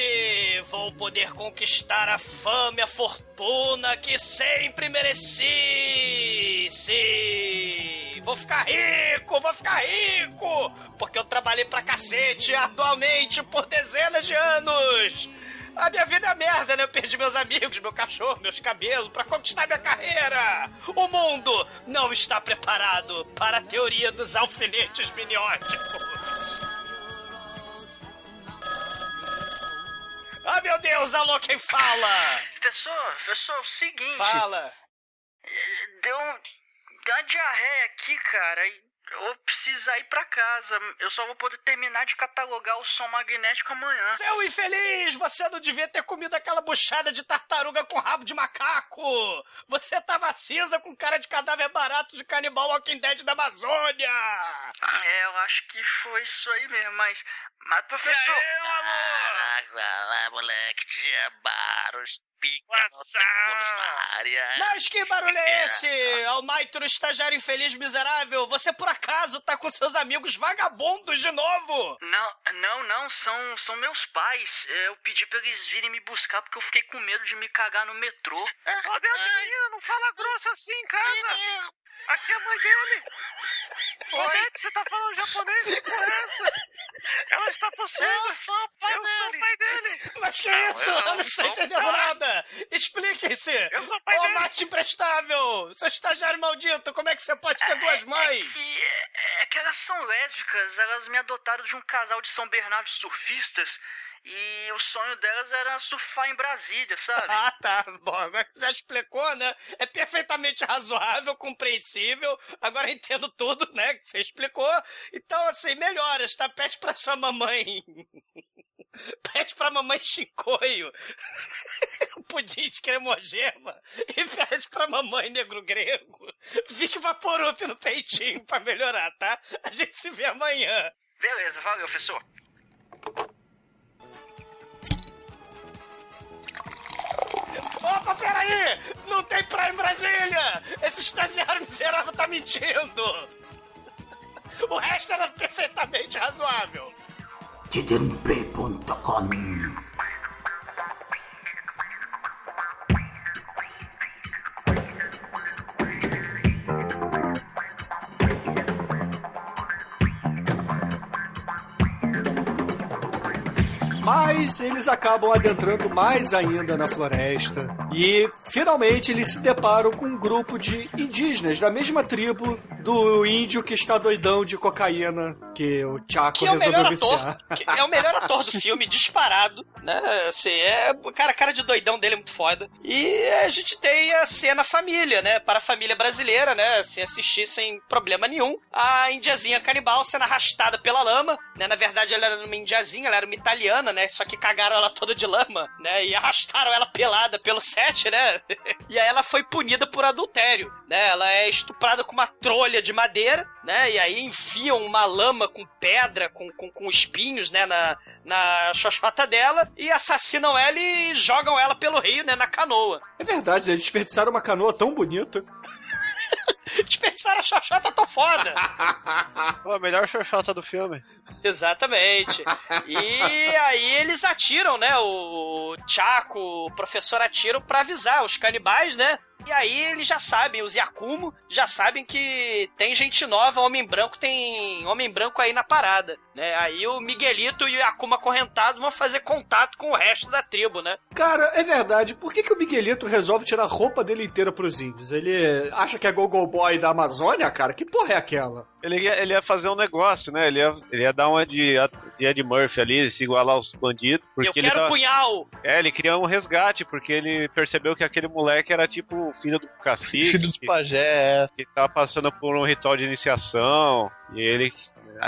vou poder conquistar a fama e a fortuna que sempre mereci. Sim, Vou ficar rico, vou ficar rico! Porque eu trabalhei pra cacete arduamente por dezenas de anos! A minha vida é merda, né? Eu perdi meus amigos, meu cachorro, meus cabelos pra conquistar minha carreira! O mundo não está preparado para a teoria dos alfinetes minióticos! Ah, meu Deus, alô, quem fala? Professor, professor, é o seguinte. Fala! Deu, um- deu uma diarreia aqui, cara. e Eu vou precisar ir pra casa. Eu só vou poder terminar de catalogar o som magnético amanhã. Seu infeliz, você não devia ter comido aquela buchada de tartaruga com rabo de macaco! Você tava cinza com cara de cadáver barato de canibal Walking Dead da Amazônia! É, eu acho que foi isso aí mesmo, mas. Mas, professor. Caraca, moleque, tinha baros, pica, na área. Mas que barulho é esse? Almaitro, estagiário infeliz miserável, você por acaso tá com seus amigos vagabundos de novo? Não, não, não, são, são meus pais. É, Eu pedi pra eles virem me buscar porque eu fiquei com medo de me cagar no metrô. Ô, Deus, menina, não fala grosso assim em casa. Aqui é a mãe dele. Odete, você tá falando japonês? Que porra é essa? Ela está possuindo. Eu sou o pai dele. Mas que isso? eu Eu não não estou sou entendendo pai. nada! Expliquem-se! Eu sou o pai Ô, dele. mate imprestável! Seu estagiário maldito, como é que você pode ter duas mães? Que é, é que elas são lésbicas, elas me adotaram de um casal de São Bernardo surfistas e o sonho delas era surfar em Brasília, sabe? Ah, tá. Bom, agora que você já explicou, né? É perfeitamente razoável, compreensível. Agora entendo tudo, né? Que você explicou. Então, assim, melhoras, tá? Pede pra sua mamãe. Pede pra mamãe Chicoio. o pudim de cremogema. E pede pra mamãe negro grego. Fique vaporup no peitinho pra melhorar, tá? A gente se vê amanhã. Beleza, valeu, professor. Opa, peraí! Não tem praia em Brasília! Esse estagiário miserável tá mentindo! O resto era perfeitamente razoável. tdmp.com Mas eles acabam adentrando mais ainda na floresta e finalmente eles se deparam com um grupo de indígenas da mesma tribo do índio que está doidão de cocaína que o Chaco Que é o resolveu viciar. ator. que é o melhor ator do filme, disparado, né? Assim, é. Cara, a cara de doidão dele é muito foda. E a gente tem a cena família, né? Para a família brasileira, né? Se assistir sem problema nenhum. A indiazinha canibal sendo arrastada pela lama, né? Na verdade, ela era uma indiazinha, ela era uma italiana, né? Só que cagaram ela toda de lama, né? E arrastaram ela pelada pelo né? e aí ela foi punida por adultério, né? Ela é estuprada com uma trolha de madeira, né? E aí enfiam uma lama com pedra, com, com, com espinhos, né? Na, na xoxota dela e assassinam ela e jogam ela pelo rio, né? Na canoa. É verdade, eles desperdiçaram uma canoa tão bonita. Desperdiçaram a xoxota, tô foda. Pô, a melhor xoxota do filme. Exatamente. E aí eles atiram, né? O Chaco, o professor atiram pra avisar os canibais, né? E aí eles já sabem, os Yakumo já sabem que tem gente nova, homem branco, tem homem branco aí na parada, né? Aí o Miguelito e o Yakumo acorrentado vão fazer contato com o resto da tribo, né? Cara, é verdade. Por que, que o Miguelito resolve tirar a roupa dele inteira pros índios? Ele acha que é Gogo Boy da Amazônia, cara? Que porra é aquela? Ele ia, ele ia fazer um negócio, né? Ele ia, ele ia dar uma de, de Ed Murphy ali, se igualar aos bandidos. Porque Eu ele quero tava- punhal! É, ele queria um resgate, porque ele percebeu que aquele moleque era tipo o filho do cacique. Filho dos que- pajé. que tava passando por um ritual de iniciação e ele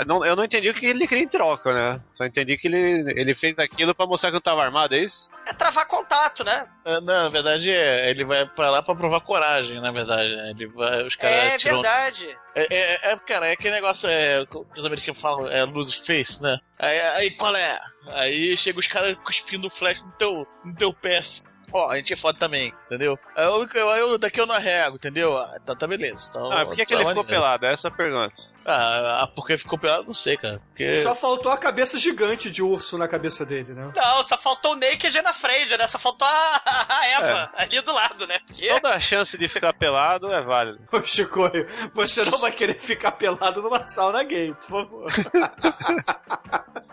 não, eu não entendi o que ele queria em troca, né? Só entendi que ele, ele fez aquilo pra mostrar que não tava armado, é isso? É travar contato, né? É, Não, na verdade, é, ele vai pra lá pra provar coragem, na verdade. Né? Ele vai, os caras É tiram. verdade. É, é, é, cara, é aquele negócio, é, os americanos falam, é lose face, né? Aí, aí qual é? Aí chega os caras cuspindo flash no teu, no teu pé. assim, ó, a gente é foda também, entendeu? Aí Eu, eu, eu- daqui eu não arrego, entendeu? Ah, Então tá beleza. Então, Ah, por que, que ele tá ficou pelado? Essa é a pergunta. Ah, ah, porque ficou pelado, não sei, cara. Porque... Só faltou a cabeça gigante de urso na cabeça dele, né? Não, só faltou o Naked na frente, né? Só faltou a, a Eva ali do lado, né? Porque Toda a chance de ficar pelado é válida. Ô, Chicoio, você não vai querer ficar pelado numa sauna gay, por favor.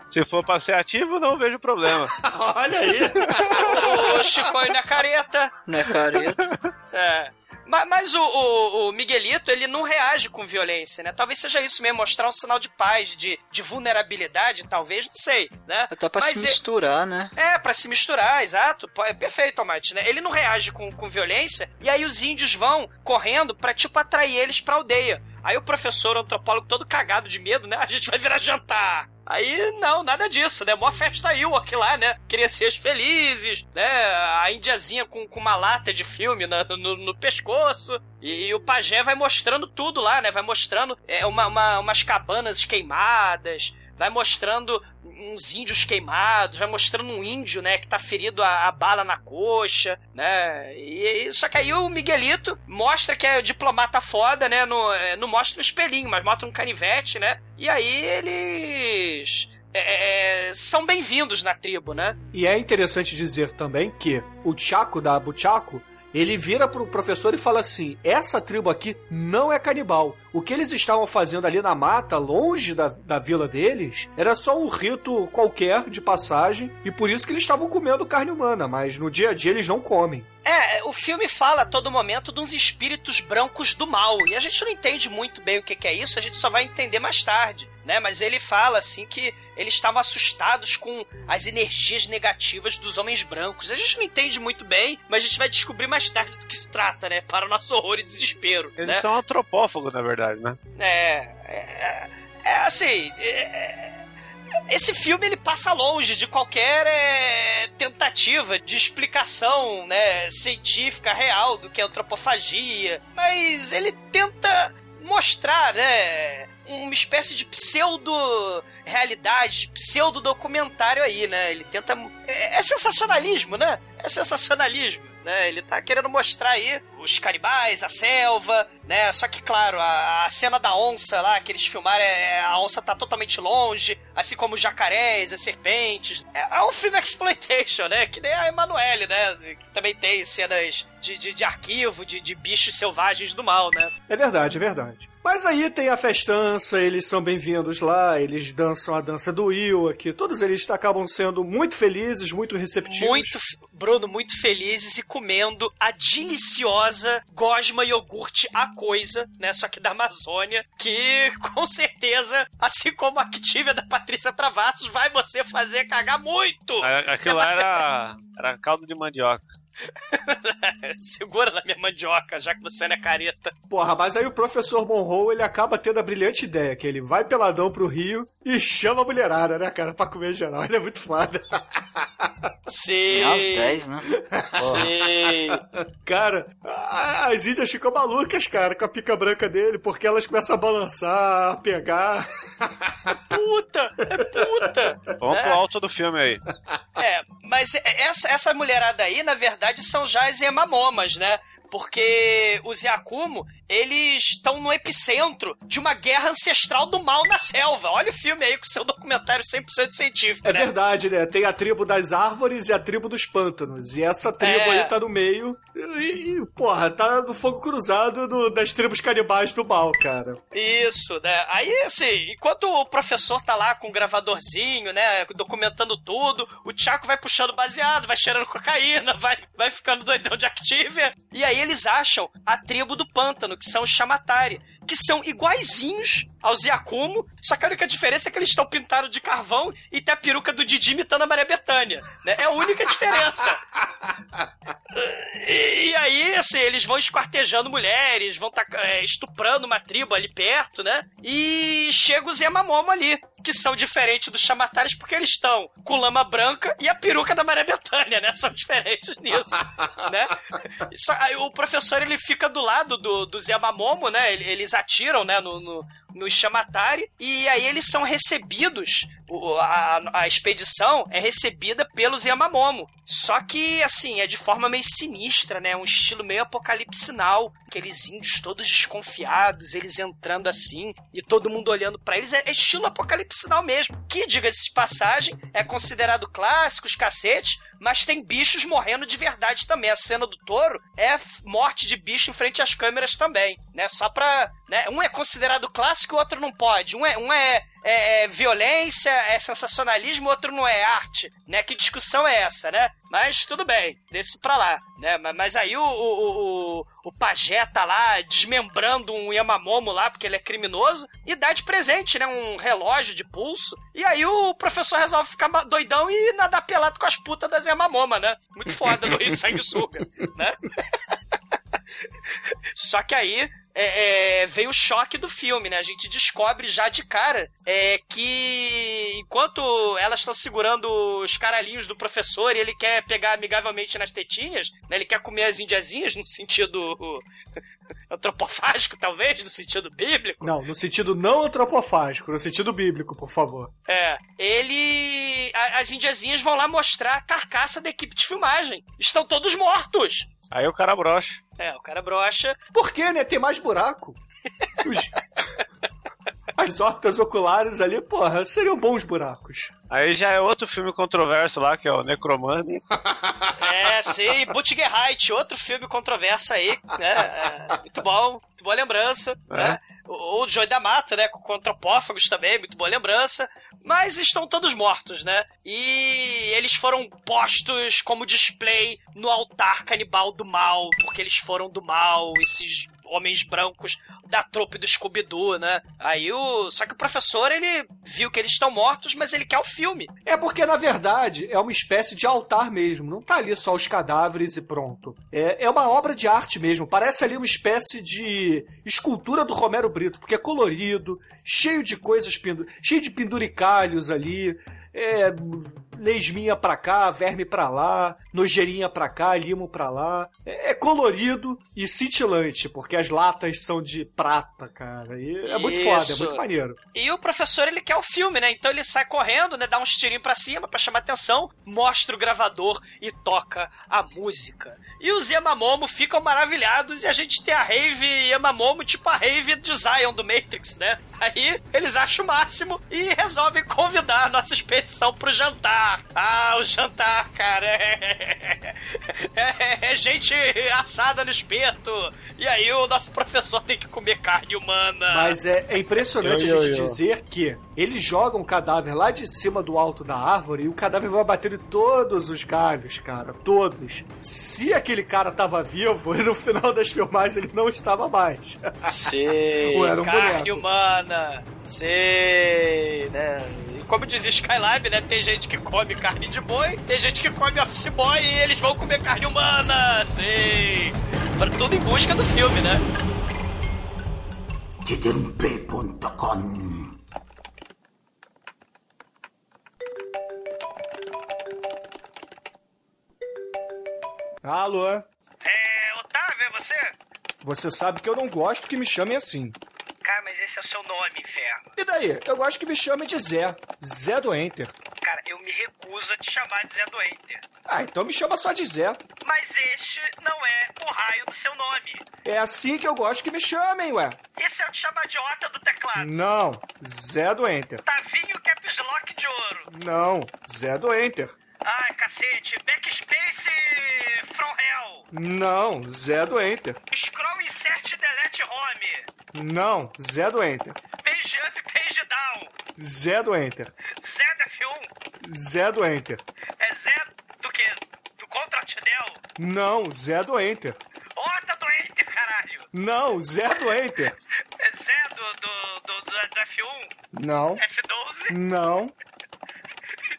Se for pra ser ativo, não vejo problema. Olha aí. o Chicóio não é careta. Não é careta? É. Ma- Mas, o, o- o Miguelito, ele não reage com violência, né? Talvez seja isso mesmo, mostrar um sinal de paz, de, de vulnerabilidade, talvez, não sei, né? Até pra Mas se misturar, né? É, pra se misturar, exato. É perfeito, Tomate, né? Ele não reage com, com violência, e aí os índios vão correndo pra, tipo, atrair eles pra aldeia. Aí o professor, o antropólogo, todo cagado de medo, né? A gente vai virar jantar. Aí, não, nada disso, né? Mó festa Ewok lá, né? Criancinhas felizes, né? A indiazinha com, com uma lata de filme no, no pescoço. E, o pajé vai mostrando tudo lá, né? Vai mostrando é, uma, uma- umas cabanas queimadas, vai mostrando uns índios queimados, vai mostrando um índio, né, que tá ferido a, a bala na coxa, né? E, e- só que aí o Miguelito mostra que é diplomata foda, né? No, é, não mostra no espelhinho, mas mostra um canivete, né? E aí eles é, é, são bem-vindos na tribo, né? E é interessante dizer também que o Chaco da Buchaco, ele vira pro professor e fala assim: essa tribo aqui não é canibal. O que eles estavam fazendo ali na mata, longe da, da vila deles, era só um rito qualquer de passagem, e por isso que eles estavam comendo carne humana, mas no dia a dia eles não comem. É, o filme fala a todo momento de uns espíritos brancos do mal. E a gente não entende muito bem o que, que é isso, a gente só vai entender mais tarde, né? Mas ele fala assim que eles estavam assustados com as energias negativas dos homens brancos. A gente não entende muito bem, mas a gente vai descobrir mais tarde do que se trata, né? Para o nosso horror e desespero. Eles né? são antropófagos, na verdade, né? É, é, é assim. é- esse filme ele passa longe de qualquer é, tentativa de explicação né, científica real do que é antropofagia, mas ele tenta mostrar né, uma espécie de pseudo realidade, pseudo documentário aí, né? Ele tenta é, é sensacionalismo, né? É sensacionalismo. Né, ele tá querendo mostrar aí os canibais, a selva, né? Só que, claro, a, a cena da onça lá, que eles filmaram, é, a onça tá totalmente longe, assim como os jacarés, as serpentes. É, é um filme exploitation, né? Que nem a Emanuele, né? Que também tem cenas de, de, de arquivo, de, de bichos selvagens do mal, né? É verdade, é verdade. Mas aí tem a festança, eles são bem-vindos lá, eles dançam a dança do Will aqui. Todos eles acabam sendo muito felizes, muito receptivos. Muito, Bruno, muito felizes e comendo a deliciosa gosma iogurte a coisa, né? Só que da Amazônia, que com certeza, assim como a Activia da Patrícia Travassos, vai você fazer cagar muito! Aquilo lá era, era caldo de mandioca. Segura na minha mandioca, já que você não é careta. Porra, mas aí o professor Monroe, ele acaba tendo a brilhante ideia, que ele vai peladão pro Rio e chama a mulherada, né, cara, pra comer geral. Ele é muito foda. Sim. Às 10, né? Sim. Cara, a- as índias ficam malucas, cara, com a pica branca dele, porque elas começam a balançar, a pegar. Puta! É puta! Vamos É. pro alto do filme aí. É, mas essa, essa mulherada aí, na verdade, são já as Yamamomas, né? Porque os Yakumo, eles estão no epicentro de uma guerra ancestral do mal na selva. Olha o filme aí com seu documentário 100% científico, É né? verdade, né? Tem a tribo das árvores e a tribo dos pântanos. E essa tribo É. aí tá no meio. E, e, porra, tá no fogo cruzado do- das tribos canibais do mal, cara. Isso, né? Aí, assim, enquanto o professor tá lá com o gravadorzinho, né, documentando tudo, o Tiago vai puxando baseado, vai cheirando cocaína, vai, vai ficando doidão de Activia. E aí eles acham a tribo do pântano, que são os Chamatari, que são iguaizinhos aos Yakumo, só que a única diferença é que eles estão pintados de carvão e tem a peruca do Didi imitando a Maria Bethânia, né? É a única diferença. E, e aí, assim, eles vão esquartejando mulheres, vão taca- é, estuprando uma tribo ali perto, né? E chega o Zé Mamomo ali. que são diferentes dos chamatares porque eles estão com lama branca e a peruca da Maria Bethânia, né? São diferentes nisso, né? Só, aí o professor, ele fica do lado do, dos Yamamomo, né? Ele- Eles atiram, né, no, no, no Shamatari, e aí eles são recebidos, a, a expedição é recebida pelos Yamamomo. Só que, assim, é de forma meio sinistra, né? Um estilo meio apocalipsinal. Aqueles índios todos desconfiados, eles entrando assim, e todo mundo olhando pra eles. É, é estilo apocalipsinal mesmo. Que, diga-se de passagem, é considerado clássico, os cacetes, mas tem bichos morrendo de verdade também. A cena do touro é morte de bicho em frente às câmeras também, né? Só pra. Né? Um é considerado clássico e o outro não pode. Um é, um é, é- é violência, é sensacionalismo, o outro não é arte, né? Que discussão é essa, né? Mas tudo bem, deixa pra lá, né? Mas, mas aí o, o, o, o pajé tá lá desmembrando um Yamamomo lá, porque ele é criminoso, e dá de presente, né? Um relógio de pulso. E aí o professor resolve ficar doidão e nadar pelado com as putas das Yamamoma, né? Muito foda no Rio de Sanguessuga, né? Só que aí é, é, veio o choque do filme, né? A gente descobre já de cara é, que enquanto elas estão segurando os caralhinhos do professor e ele quer pegar amigavelmente nas tetinhas, né? Ele quer comer as indiazinhas no sentido antropofágico, talvez, no sentido bíblico. Não, no sentido não antropofágico, no sentido bíblico, por favor. É, ele. a- as indiazinhas vão lá mostrar a carcaça da equipe de filmagem. Estão todos mortos! Aí o cara brocha. É, o cara brocha. Por quê, né? Tem mais buraco. Os- As órbitas oculares ali, porra, seriam bons buracos. Aí já é outro filme controverso lá, que é o Necromani. É, sim, Butgerheit, outro filme controverso aí, né? É, muito bom, muito boa lembrança. Né? O, o Joey da Mata, né? Com antropófagos também, muito boa lembrança. Mas estão todos mortos, né? E eles foram postos como display no altar canibal do mal, porque eles foram do mal, esses homens brancos da trope do Scooby-Doo, né? Aí o. Só que o professor, ele viu que eles estão mortos, mas ele quer o filme. É porque, na verdade, é uma espécie de altar mesmo. Não tá ali só os cadáveres e pronto. É, é uma obra de arte mesmo. Parece ali uma espécie de escultura do Romero Brito, porque é colorido, cheio de coisas, pendu... cheio de penduricalhos ali. É, lesminha pra cá, verme pra lá, nojeirinha pra cá, limo pra lá. É, é colorido e cintilante, porque as latas são de prata, cara. E é muito foda, é Isso. muito maneiro. E o professor, ele quer o filme, né? Então ele sai correndo, né? Dá uns tirinhos pra cima pra chamar atenção, mostra o gravador e toca a música. E os Yamamomo ficam maravilhados e a gente tem a Rave Yamamomo, tipo a Rave de Zion do Matrix, né? Aí eles acham o máximo e resolvem convidar a nossa expedição pro jantar. Ah, o jantar, cara, é, é, é gente assada no espeto. E aí o nosso professor tem que comer carne humana. Mas é, é impressionante Yo, a gente yo. dizer que eles jogam o cadáver lá de cima do alto da árvore e o cadáver vai bater em todos os galhos, cara. Todos. Se aquele cara tava vivo, no final das filmagens ele não estava mais. Sei, Ou era um carne boneco. humana. Sei, né? E como diz Skylab, né? Tem gente que come carne de boi, tem gente que come office boy e eles vão comer carne humana. Sei. Pra tudo em busca do filme, né? Titempe.com Alô? É, Otávio, é você? Você sabe que eu não gosto que me chamem assim. Cara, mas esse é o seu nome, inferno. E daí? Eu gosto que me chamem de Zé. Zé do Enter. Cara, eu me recuso a te chamar de Zé do Enter. Ah, então me chama só de Zé. Mas este não é o raio do seu nome. É assim que eu gosto que me chamem, ué. Esse é o te chamadiota do teclado. Não, Zé do Enter. Tavinho Caps Lock de ouro. Não, Zé do Enter. Ai, cacete. Backspace from hell. Não, Zé do Enter. Scroll insert delete home. Não, Zé do Enter. Page up, page down. Zé do Enter. Zé da F1. Zé do Enter. É Zé do quê? Do Contract Del? Não, Zé do Enter. Ota do Enter, caralho. Não, Zé do Enter. É Zé do, do, do, do, do F1? Não, F12? não.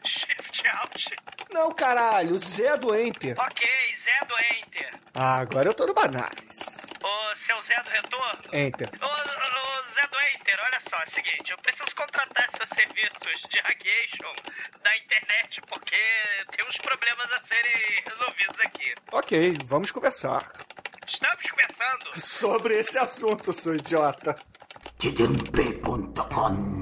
Shift Alt? Não, caralho, Zé do Enter. Ok, Zé do Enter. Ah, agora eu tô no Banais. Ô, seu Zé do Retorno? Enter. Ô, ô, ô, Zé do Enter, olha só, é o seguinte, eu preciso contratar seus serviços de hackeation da internet, porque tem uns problemas a serem resolvidos aqui. Ok, vamos conversar. Estamos conversando. Sobre esse assunto, seu idiota. tdmp.com.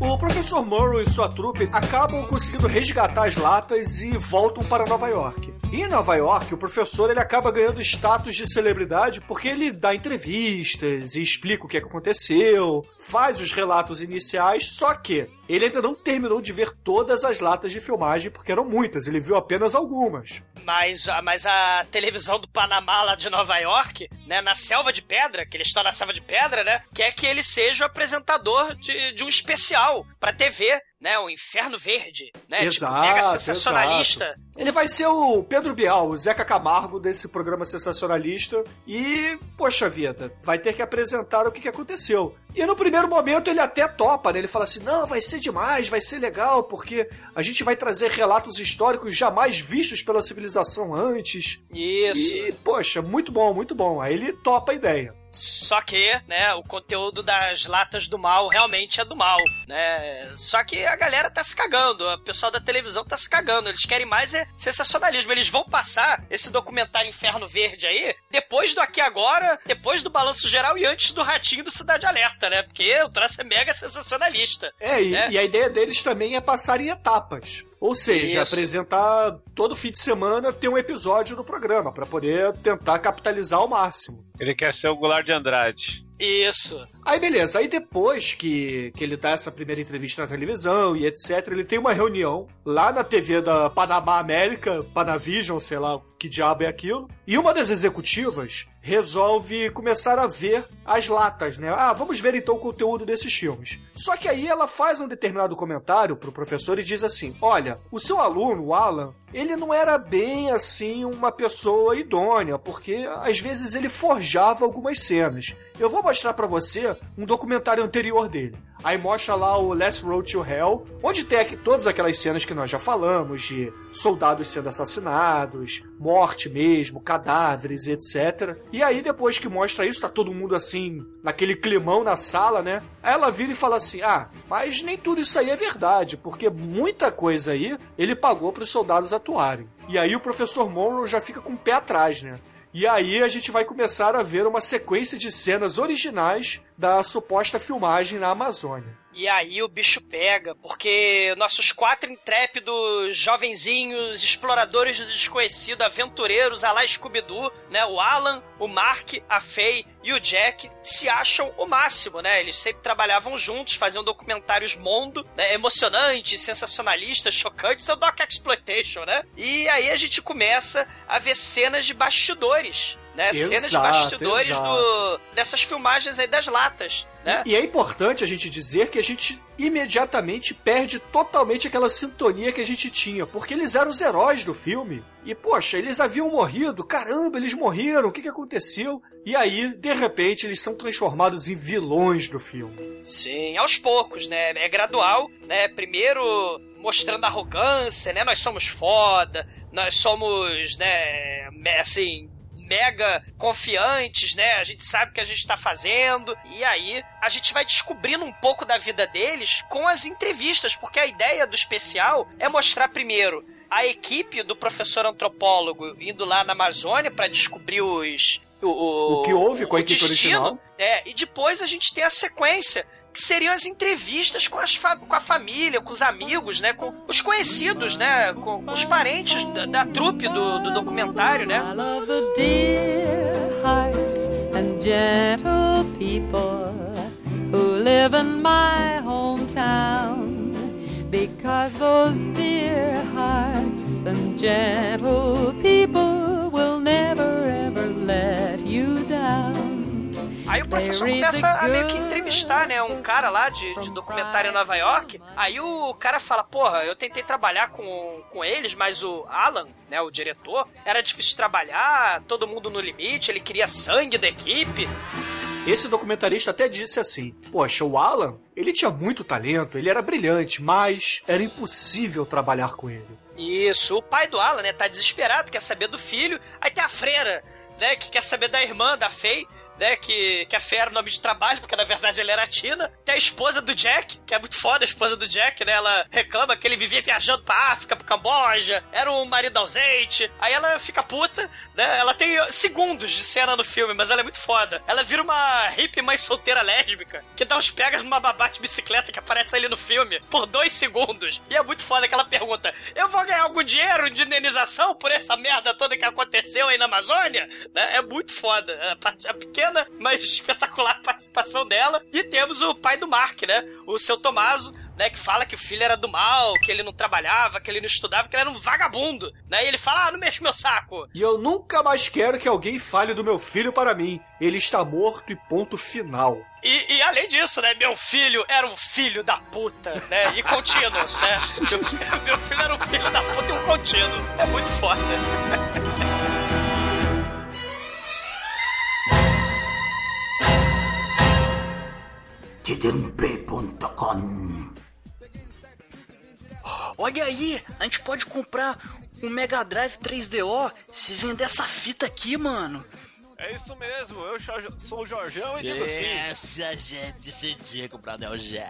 O professor Morrow e sua trupe acabam conseguindo resgatar as latas e voltam para Nova York. Em Nova York, o professor ele acaba ganhando status de celebridade porque ele dá entrevistas e explica o que é que aconteceu, faz os relatos iniciais, só que ele ainda não terminou de ver todas as latas de filmagem porque eram muitas, ele viu apenas algumas. Mas, a- mas a televisão do Panamá lá de Nova York, né, na selva de pedra, que eles estão na selva de pedra, né, quer que ele seja o apresentador de, de um especial pra TV, né, o Inferno Verde, né, tipo, Exato, mega sensacionalista. exato. Ele vai ser o Pedro Bial, o Zeca Camargo desse programa sensacionalista. E, poxa vida, vai ter que apresentar o que, que aconteceu. E no primeiro momento ele até topa, né? Ele fala assim: não, vai ser demais, vai ser legal, porque a gente vai trazer relatos históricos jamais vistos pela civilização antes. Isso. E, poxa, muito bom, muito bom. Aí ele topa a ideia. Só que, né, o conteúdo das latas do mal realmente é do mal, né? Só que a galera tá se cagando, o pessoal da televisão tá se cagando. Eles querem mais é sensacionalismo. Eles vão passar esse documentário Inferno Verde aí depois do Aqui Agora, depois do Balanço Geral e antes do Ratinho do Cidade Alerta, né? Porque o troço é mega sensacionalista. É, e, né? e a ideia deles também é passar em etapas. Ou seja, Isso. apresentar todo fim de semana ter um episódio no programa, pra poder tentar capitalizar ao máximo. Ele quer ser o Goulart de Andrade. Isso. Aí beleza, aí depois que, que ele dá essa primeira entrevista na televisão e etc, ele tem uma reunião lá na TV da Panamá América, Panavision, sei lá que diabo é aquilo, e uma das executivas resolve começar a ver as latas, né? Ah, vamos ver então o conteúdo desses filmes. Só que aí ela faz um determinado comentário pro professor e diz assim: Olha, o seu aluno, o Alan, ele não era bem assim uma pessoa idônea, porque às vezes ele forjava algumas cenas. Eu vou mostrar pra você um documentário anterior dele. Aí mostra lá o Last Road to Hell, onde tem aqui todas aquelas cenas que nós já falamos, de soldados sendo assassinados, morte mesmo, cadáveres, etc. E aí, depois que mostra isso, tá todo mundo assim, naquele climão na sala, né? Aí ela vira e fala assim: Ah, mas nem tudo isso aí é verdade, porque muita coisa aí ele pagou pros soldados atuarem. E aí o professor Monroe já fica com o pé atrás, né? E aí a gente vai começar a ver uma sequência de cenas originais da suposta filmagem na Amazônia. E aí o bicho pega, porque nossos quatro intrépidos jovenzinhos, exploradores do desconhecido, aventureiros a lá Scooby-Doo, né? O Alan, o Mark, a Faye e o Jack se acham o máximo, né? Eles sempre trabalhavam juntos, faziam documentários mondo, né? emocionantes, sensacionalistas, chocantes, é o Doc Exploitation, né? E aí a gente começa a ver cenas de bastidores, né? cenas de Exato, bastidores exato. do, dessas filmagens aí das latas, né? E é importante a gente dizer que a gente imediatamente perde totalmente aquela sintonia que a gente tinha, porque eles eram os heróis do filme. E, poxa, eles haviam morrido, caramba, eles morreram, o que, que aconteceu? E aí, de repente, eles são transformados em vilões do filme. Sim, aos poucos, né? É gradual, né? Primeiro mostrando arrogância, né? Nós somos foda, nós somos, né? Assim, mega confiantes, né? A gente sabe o que a gente tá fazendo. E aí a gente vai descobrindo um pouco da vida deles com as entrevistas, porque a ideia do especial é mostrar primeiro a equipe do professor antropólogo indo lá na Amazônia para descobrir os o, O que houve com a o equipe destino, original. É, e depois a gente tem a sequência que seriam as entrevistas com, as com a família, com os amigos, né? Com os conhecidos, né? Com, com os parentes da, da trupe do, do documentário, né? Because those dear hearts and gentle people Aí o professor começa a meio que entrevistar, né? Um cara lá de, de documentário em Nova York. Aí o cara fala, porra, eu tentei trabalhar com, com eles, mas o Alan, né, o diretor, era difícil de trabalhar, todo mundo no limite, ele queria sangue da equipe. Esse documentarista até disse assim: Poxa, o Alan, ele tinha muito talento, ele era brilhante, mas era impossível trabalhar com ele. Isso, o pai do Alan, né, tá desesperado, quer saber do filho. Aí tem a freira, né, que quer saber da irmã, da Faye, né, que, que a Fé era o nome de trabalho, porque na verdade ela era Tina. Tem a esposa do Jack, que é muito foda, a esposa do Jack, né, ela reclama que ele vivia viajando pra África, pro Camboja, era um marido ausente. Aí ela fica puta, né, ela tem segundos de cena no filme, mas ela é muito foda. Ela vira uma hippie mãe solteira lésbica, que dá uns pegas numa babá de bicicleta que aparece ali no filme, por dois segundos. E é muito foda que ela pergunta, eu vou ganhar algum dinheiro de indenização por essa merda toda que aconteceu aí na Amazônia? Né, é muito foda. A, parte- a pequena, mas espetacular participação dela. E temos o pai do Mark, né? O seu Tomaso, né? Que fala que o filho era do mal, que ele não trabalhava, que ele não estudava, que ele era um vagabundo. Né? E ele fala: Ah, não mexe meu saco. E eu nunca mais quero que alguém fale do meu filho para mim. Ele está morto e ponto final. E, e além disso, né? Meu filho era um filho da puta, né? E contínuo, né? Meu, meu filho era um filho da puta e um contínuo. É muito foda. tdmp.com Olha aí, a gente pode comprar um Mega Drive 3DO se vender essa fita aqui, mano. É isso mesmo, eu sou- o Jorjão e digo É, sim. se a gente decidir comprar Neo Geo,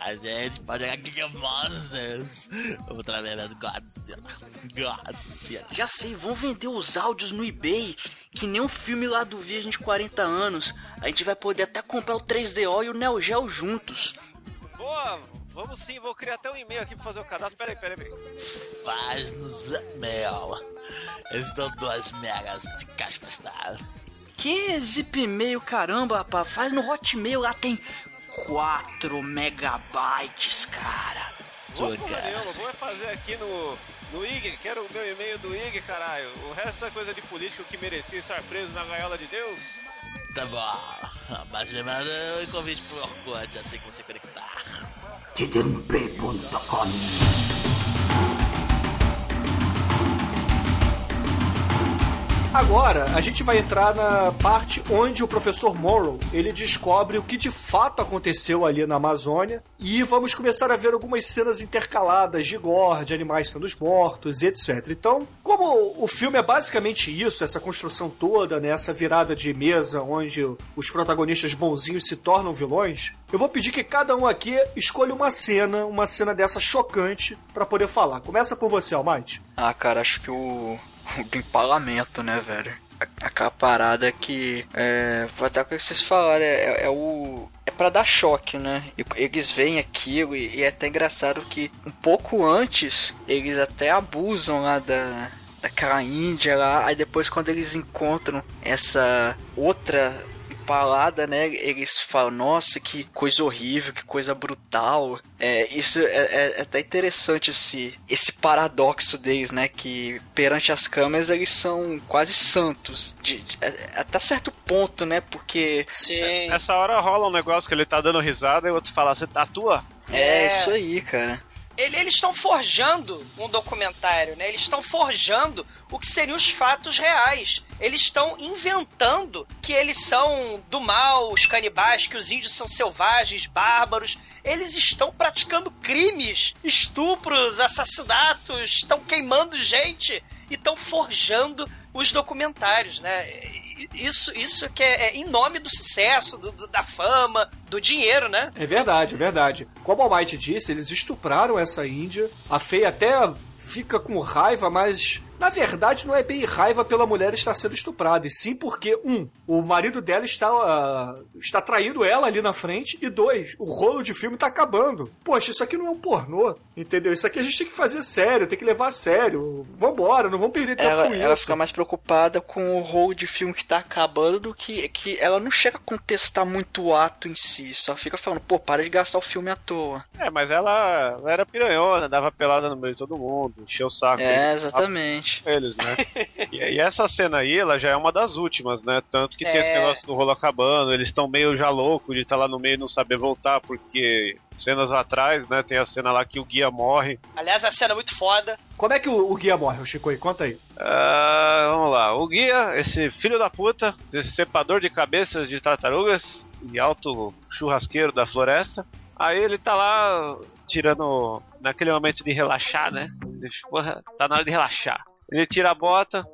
a gente pode jogar King of Monsters. Vamos trazer mais Godzilla. Godzilla. Já sei, vão vender os áudios no eBay, que nem um filme lá do Virgem de 40 anos. A gente vai poder até comprar o 3DO e o Neo Geo juntos. Boa, vamos sim, vou criar até um e-mail aqui pra fazer o cadastro. Peraí, peraí, peraí. Faz nos e-mail. São dois megas de caixa postal. Que zip e-mail, caramba, rapaz. Faz no Hotmail, lá tem 4 megabytes, cara. Vou nenhuma, vou fazer aqui no, no IG, quero o meu e-mail do IG, caralho. O resto é coisa de político que merecia estar preso na gaiola de Deus. Tá bom. Mas me manda um convite pro Orkut assim que você conectar. Tiden blev bunt och konst. Agora, a gente vai entrar na parte onde o professor Morrow, ele descobre o que de fato aconteceu ali na Amazônia e vamos começar a ver algumas cenas intercaladas de gore, de animais sendo mortos etc. Então, como o filme é basicamente isso, essa construção toda, né, essa virada de mesa onde os protagonistas bonzinhos se tornam vilões, eu vou pedir que cada um aqui escolha uma cena, uma cena dessa chocante pra poder falar. Começa por você, Almighty. Ah, cara, acho que o. do empalamento, né, velho? Aquela parada que. É. Até o que vocês falaram, é, é o. É pra dar choque, né? E eles veem aquilo e, e é até engraçado que um pouco antes eles até abusam lá da. Daquela Índia lá, aí depois quando eles encontram essa outra empalada, né? Eles falam, nossa, que coisa horrível, que coisa brutal. É, isso é, é- é até interessante esse, esse paradoxo deles, né? Que perante as câmeras eles são quase santos. De, de- é- até certo ponto, né? Porque. Sim. Nessa hora rola um negócio que ele tá dando risada e o outro fala, você tatua? É, É. isso aí, cara. Ele- eles estão forjando um documentário, né? Eles estão forjando o que seriam os fatos reais. Eles estão inventando que eles são do mal, os canibais, que os índios são selvagens, bárbaros. Eles estão praticando crimes, estupros, assassinatos, estão queimando gente e estão forjando os documentários, né? Isso, isso que é, é em nome do sucesso, do- do- da fama, do dinheiro, né? É verdade, é verdade. Como o Almighty disse, eles estupraram essa índia. A Fei até fica com raiva, mas na verdade não é bem raiva pela mulher estar sendo estuprada, e sim porque, um, o marido dela está, ah, está traindo ela ali na frente, e dois, o rolo de filme tá acabando. Poxa, isso aqui não é um pornô, entendeu? Isso aqui a gente tem que fazer sério, tem que levar a sério. Vambora, não vamos perder tempo Ela, com ela isso. fica mais preocupada com o rol de filme que tá acabando do que que ela não chega a contestar muito o ato em si, só fica falando, pô, para de gastar o filme à toa. É, mas ela, ela era piranhona, dava pelada no meio de todo mundo, encheu o saco. É, exatamente. Eles, né? e, e essa cena aí, ela já é uma das últimas, né? Tanto que tem esse É. negócio do rolo acabando, eles estão meio já loucos de estar lá no meio e não saber voltar, porque cenas atrás, né? Tem a cena lá que o guia morre. Aliás, a cena é muito foda. Como é que o, o guia morre, o Chico aí? Conta aí. Ah, vamos lá, o guia, esse filho da puta, esse cepador de cabeças de tartarugas e alto churrasqueiro da floresta. Aí ele tá lá tirando naquele momento de relaxar, né? Porra, tá na hora de relaxar. Ele tira a bota,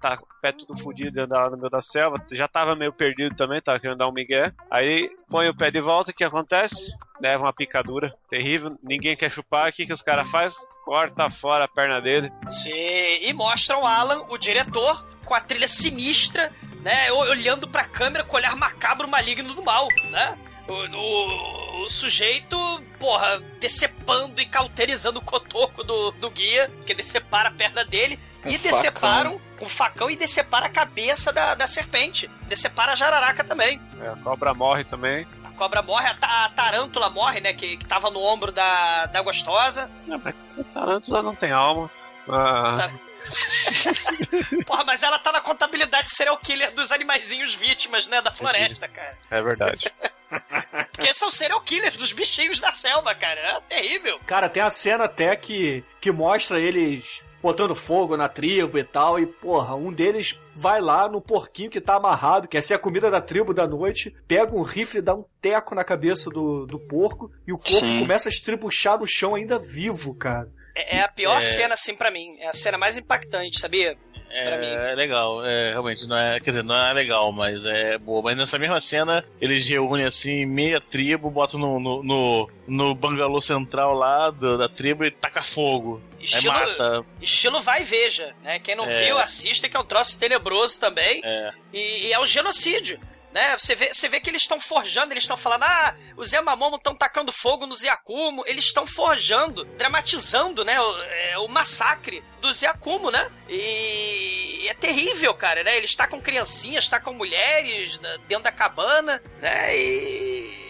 tá com o pé tudo fudido e andar no meio da selva. Já tava meio perdido também, tava querendo dar um migué. Aí põe o pé de volta, o que acontece? Leva uma picadura terrível, ninguém quer chupar. O que, que os caras fazem? Corta fora a perna dele. Sim, e mostra o Alan, o diretor, com a trilha sinistra, né? Olhando pra câmera com o olhar macabro maligno do mal, né? O, o- o sujeito, porra, decepando e cauterizando o cotoco do, do guia, que decepara a perna dele. Com e facão. deceparam com facão e decepara a cabeça da, da serpente. Decepara a jararaca também. É, a cobra morre também. A cobra morre, a, ta- a tarântula morre, né? Que, que tava no ombro da, da gostosa. Não, mas o tarântula não tem alma. Ah, Tá. Porra, mas ela tá na contabilidade serial killer dos animaizinhos vítimas, né? Da floresta, cara. é verdade. Porque são serial killers dos bichinhos da selva, cara. É terrível. Cara, tem a cena até que, que mostra eles botando fogo na tribo e tal. E, porra, um deles vai lá no porquinho que tá amarrado, que essa é a comida da tribo da noite, pega um rifle e dá um teco na cabeça do, do porco, e o corpo Sim. começa a estribuchar no chão ainda vivo, cara. É, é a pior É. cena, assim, pra mim. É a cena mais impactante, sabia? É, é legal, é, realmente, não é, quer dizer, não é legal, mas é boa. Mas nessa mesma cena, eles reúnem assim, meia tribo, botam no, no, no, no bangalô central lá do- da tribo e taca fogo. Estilo, mata. estilo vai e veja, né? Quem não É. viu, assista, que é um troço tenebroso também. É. E, e é o genocídio. Né? Você, vê, você vê que eles estão forjando, eles estão falando, ah, os Yamamomo estão tacando fogo nos Yakumo, eles estão forjando, dramatizando, né, o, é, o massacre dos Yakumo, né? E é terrível, cara, né? Eles tacam criancinhas, tacam mulheres né, dentro da cabana, né? E.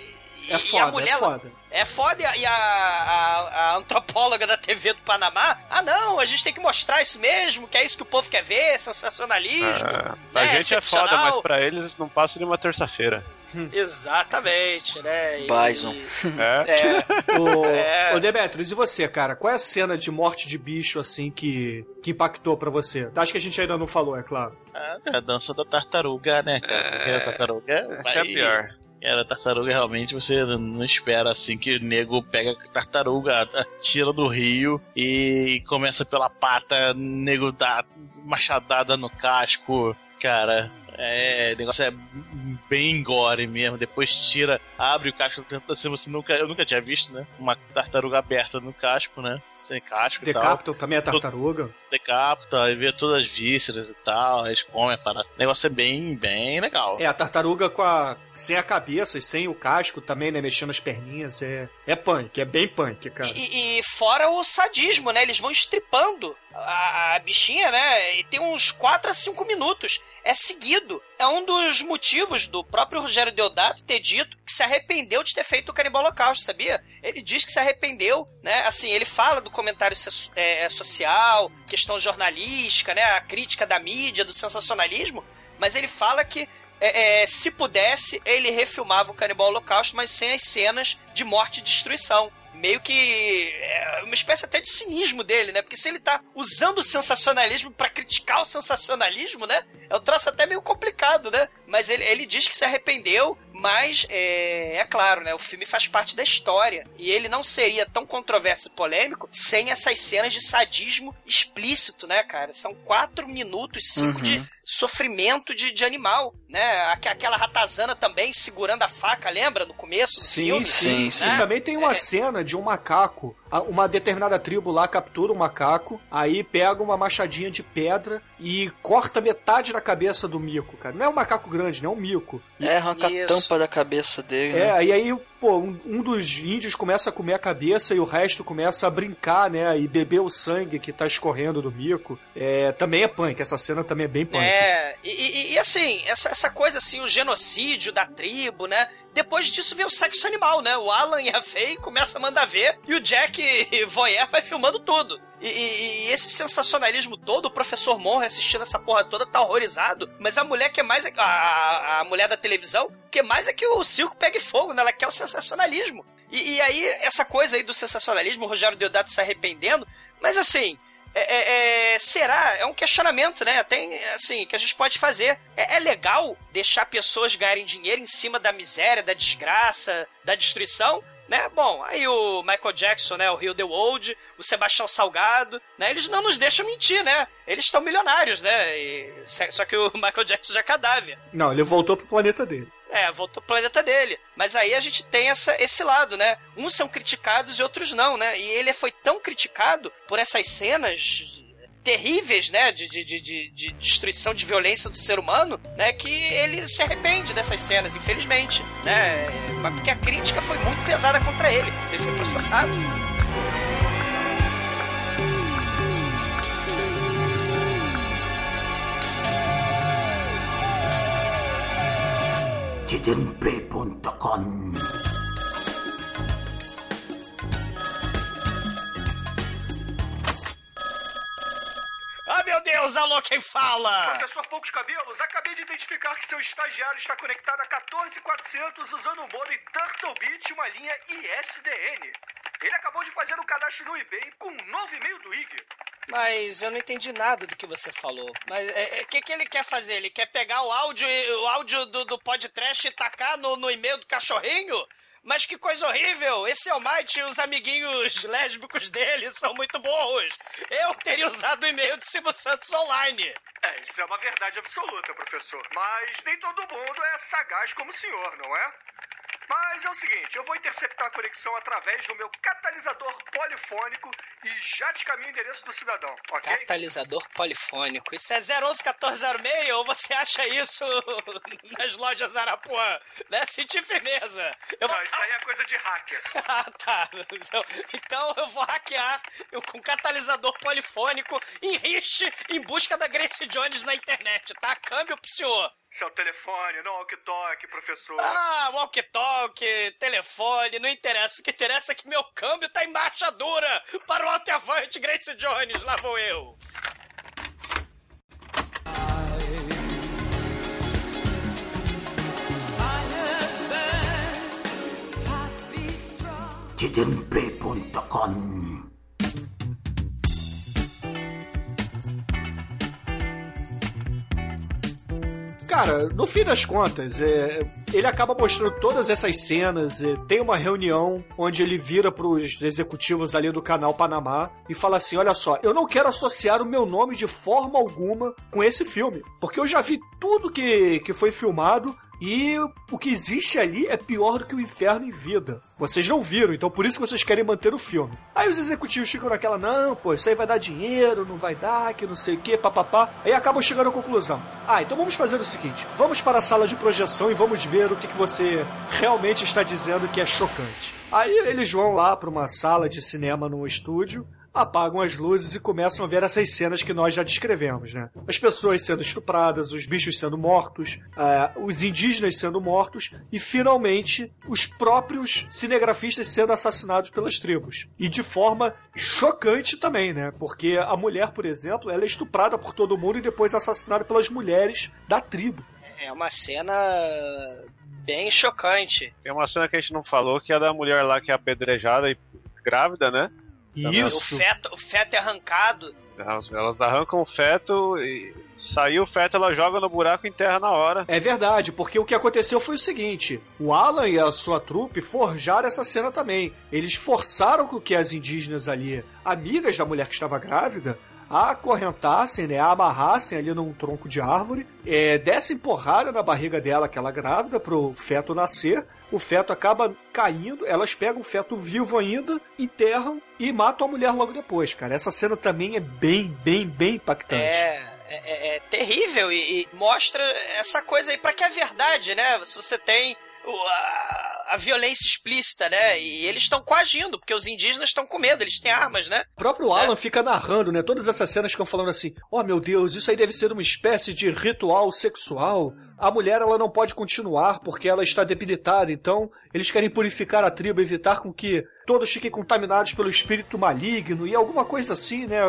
É e foda, a mulher, é foda. É foda e a, a- a- a antropóloga da TV do Panamá, ah não, a gente tem que mostrar isso mesmo, que é isso que o povo quer ver, sensacionalismo. Ah, pra né, gente é foda, mas pra eles não passa de uma terça-feira. Exatamente, né? E- Bison. É. É, Ô, É. ô Demetrius, e você, cara? Qual é a cena de morte de bicho, assim, que, que impactou pra você? Acho que a gente ainda não falou, é claro. É a dança da tartaruga, né, cara? Porque a tartaruga é a vai- pior. Era tartaruga, realmente você não espera assim que o nego pega a tartaruga, tira do rio e começa pela pata, nego dá machadada no casco. Cara, é, o negócio é bem gore mesmo. Depois tira, abre o casco, tenta se você nunca, eu nunca tinha visto, né? Uma tartaruga aberta no casco, né? Sem casco e tal também a tartaruga. decapita e vê todas as vísceras e tal, eles comem a parada. O negócio é bem, bem legal. É, a tartaruga com a. sem a cabeça e sem o casco também, né? Mexendo as perninhas. É, é punk, é bem punk, cara. E, e fora o sadismo, né? Eles vão estripando a, a bichinha, né? E tem uns 4 a 5 minutos. É seguido. É um dos motivos do próprio Rogério Deodato ter dito que se arrependeu de ter feito o Canibal Holocausto, sabia? Ele diz que se arrependeu, né? Assim, ele fala do comentário so- é, social, questão jornalística, né? A crítica da mídia, do sensacionalismo, mas ele fala que é, é, se pudesse, ele refilmava o Canibal Holocausto, mas sem as cenas de morte e destruição. Meio que é uma espécie até de cinismo dele, né? Porque se ele tá usando o sensacionalismo pra criticar o sensacionalismo, né? É um troço até meio complicado, né? Mas ele, ele diz que se arrependeu, mas é, é claro, né? O filme faz parte da história. E ele não seria tão controverso e polêmico sem essas cenas de sadismo explícito, né, cara? São quatro minutos, cinco Uhum. de sofrimento de, de animal, né? Aqu- Aquela ratazana também segurando a faca, lembra? No começo do Sim, filme? sim, Sim, sim. E também tem uma É. cena de um macaco. A- Uma determinada tribo lá captura um macaco, aí pega uma machadinha de pedra e corta metade da cabeça do mico, cara. Não é um macaco grande, não é um mico. É, arranca a Isso. tampa da cabeça dele. né? É, e aí, pô, um, um dos índios começa a comer a cabeça e o resto começa a brincar, né? E beber o sangue que tá escorrendo do mico. É, também é punk, essa cena também é bem punk. É, e, e- e, assim, essa, essa coisa assim, o genocídio da tribo, né? Depois disso vem o sexo animal, né? O Alan e a Faye começam a mandar ver e o Jack Voyeur vai filmando tudo. E, e- e esse sensacionalismo todo, o professor Monroe assistindo essa porra toda tá horrorizado, mas a mulher que mais. é- A, a, a mulher da televisão, que mais é que o circo pegue fogo, né? Ela quer o sensacionalismo. E, e aí, essa coisa aí do sensacionalismo, o Rogério Deodato se arrependendo, mas assim. É, é- é- será? É um questionamento, né? Tem, assim, que a gente pode fazer. É, é legal deixar pessoas ganharem dinheiro em cima da miséria, da desgraça, da destruição? né? Bom, aí o Michael Jackson, né? O Rio The Old, o Sebastião Salgado, né? Eles não nos deixam mentir, né? Eles estão milionários, né? E- só que o Michael Jackson já é cadáver. Não, ele voltou pro planeta dele. É, voltou pro planeta dele. Mas aí a gente tem essa, esse lado, né? Uns são criticados e outros não, né? E ele foi tão criticado por essas cenas terríveis, né? De, de, de, de, de destruição de violência do ser humano, né? Que ele se arrepende dessas cenas, infelizmente, né? Mas porque a crítica foi muito pesada contra ele. Ele foi processado. tdmp.com Ah, meu Deus, alô, quem fala? Professor Poucos Cabelos, acabei de identificar que seu estagiário está conectado a 14400 usando um modem Turtlebit e uma linha ISDN. Ele acabou de fazer um cadastro no eBay com um novo e-mail do IG. Mas eu não entendi nada do que você falou. Mas o que, que ele quer fazer? Ele quer pegar o áudio, o áudio do, do podcast e tacar no, no e-mail do cachorrinho? Mas que coisa horrível! Esse é o Might e os amiguinhos lésbicos dele são muito burros! Eu teria usado o e-mail do Silvio Santos online! É, isso é uma verdade absoluta, professor. Mas nem todo mundo é sagaz como o senhor, não é? Mas é o seguinte, eu vou interceptar a conexão através do meu catalisador polifônico e já te caminho o endereço do cidadão, ok? Catalisador polifônico. Isso é 011-1406 ou você acha isso nas lojas Arapuã? Né? Senti firmeza. Eu vou... Não, isso aí é coisa de hacker. Ah, tá. Então, então eu vou hackear com catalisador polifônico em Rich em busca da Grace Jones na internet, tá? Câmbio pro senhor. Seu telefone, não walkie-talkie, professor. Ah, walkie-talkie, telefone, não interessa. O que interessa é que meu câmbio tá em marcha dura para o alto e avante, Grace Jones. Lá vou eu. tdmp.com Cara, no fim das contas, é, ele acaba mostrando todas essas cenas. é, tem uma reunião onde ele vira pros executivos ali do canal Panamá e fala assim: Olha só, eu não quero associar o meu nome de forma alguma com esse filme, porque eu já vi tudo que, que foi filmado. E o que existe ali é pior do que o inferno em vida. Vocês não viram, então por isso que vocês querem manter o filme. Aí os executivos ficam naquela, não, pô, isso aí vai dar dinheiro, não vai dar, que não sei o que, papapá. Aí acabam chegando à conclusão. Ah, então vamos fazer o seguinte: vamos para a sala de projeção e vamos ver o que, que você realmente está dizendo que é chocante. Aí eles vão lá para uma sala de cinema num estúdio apagam as luzes e começam a ver essas cenas que nós já descrevemos, né? As pessoas sendo estupradas, os bichos sendo mortos, ah, os indígenas sendo mortos e, finalmente, os próprios cinegrafistas sendo assassinados pelas tribos. E de forma chocante também, né? Porque a mulher, por exemplo, ela é estuprada por todo mundo e depois assassinada pelas mulheres da tribo. É uma cena bem chocante. Tem uma cena que a gente não falou, que é a da mulher lá que é apedrejada e grávida, né? O feto, o feto é arrancado. Elas, elas arrancam o feto e saiu o feto, ela joga no buraco e enterra na hora. É verdade, porque o que aconteceu foi o seguinte: o Alan e a sua trupe forjaram essa cena também. Eles forçaram com que as indígenas ali, amigas da mulher que estava grávida, acorrentassem, né, a amarrassem ali num tronco de árvore, é, dessem porrada na barriga dela, aquela grávida, pro feto nascer. O feto acaba caindo, elas pegam o feto vivo ainda, enterram e matam a mulher logo depois, cara. Essa cena também é bem, bem, bem impactante. É, é, é- é terrível e, e mostra essa coisa aí pra que é verdade, né? Se você tem o- a, a violência explícita, né? E eles estão coagindo, porque os indígenas estão com medo, eles têm armas, né? O próprio Alan fica narrando, né? Todas essas cenas ficam falando assim: Oh meu Deus, isso aí deve ser uma espécie de ritual sexual. A mulher ela não pode continuar porque ela está debilitada. Então eles querem purificar a tribo, evitar com que todos fiquem contaminados pelo espírito maligno e alguma coisa assim, né?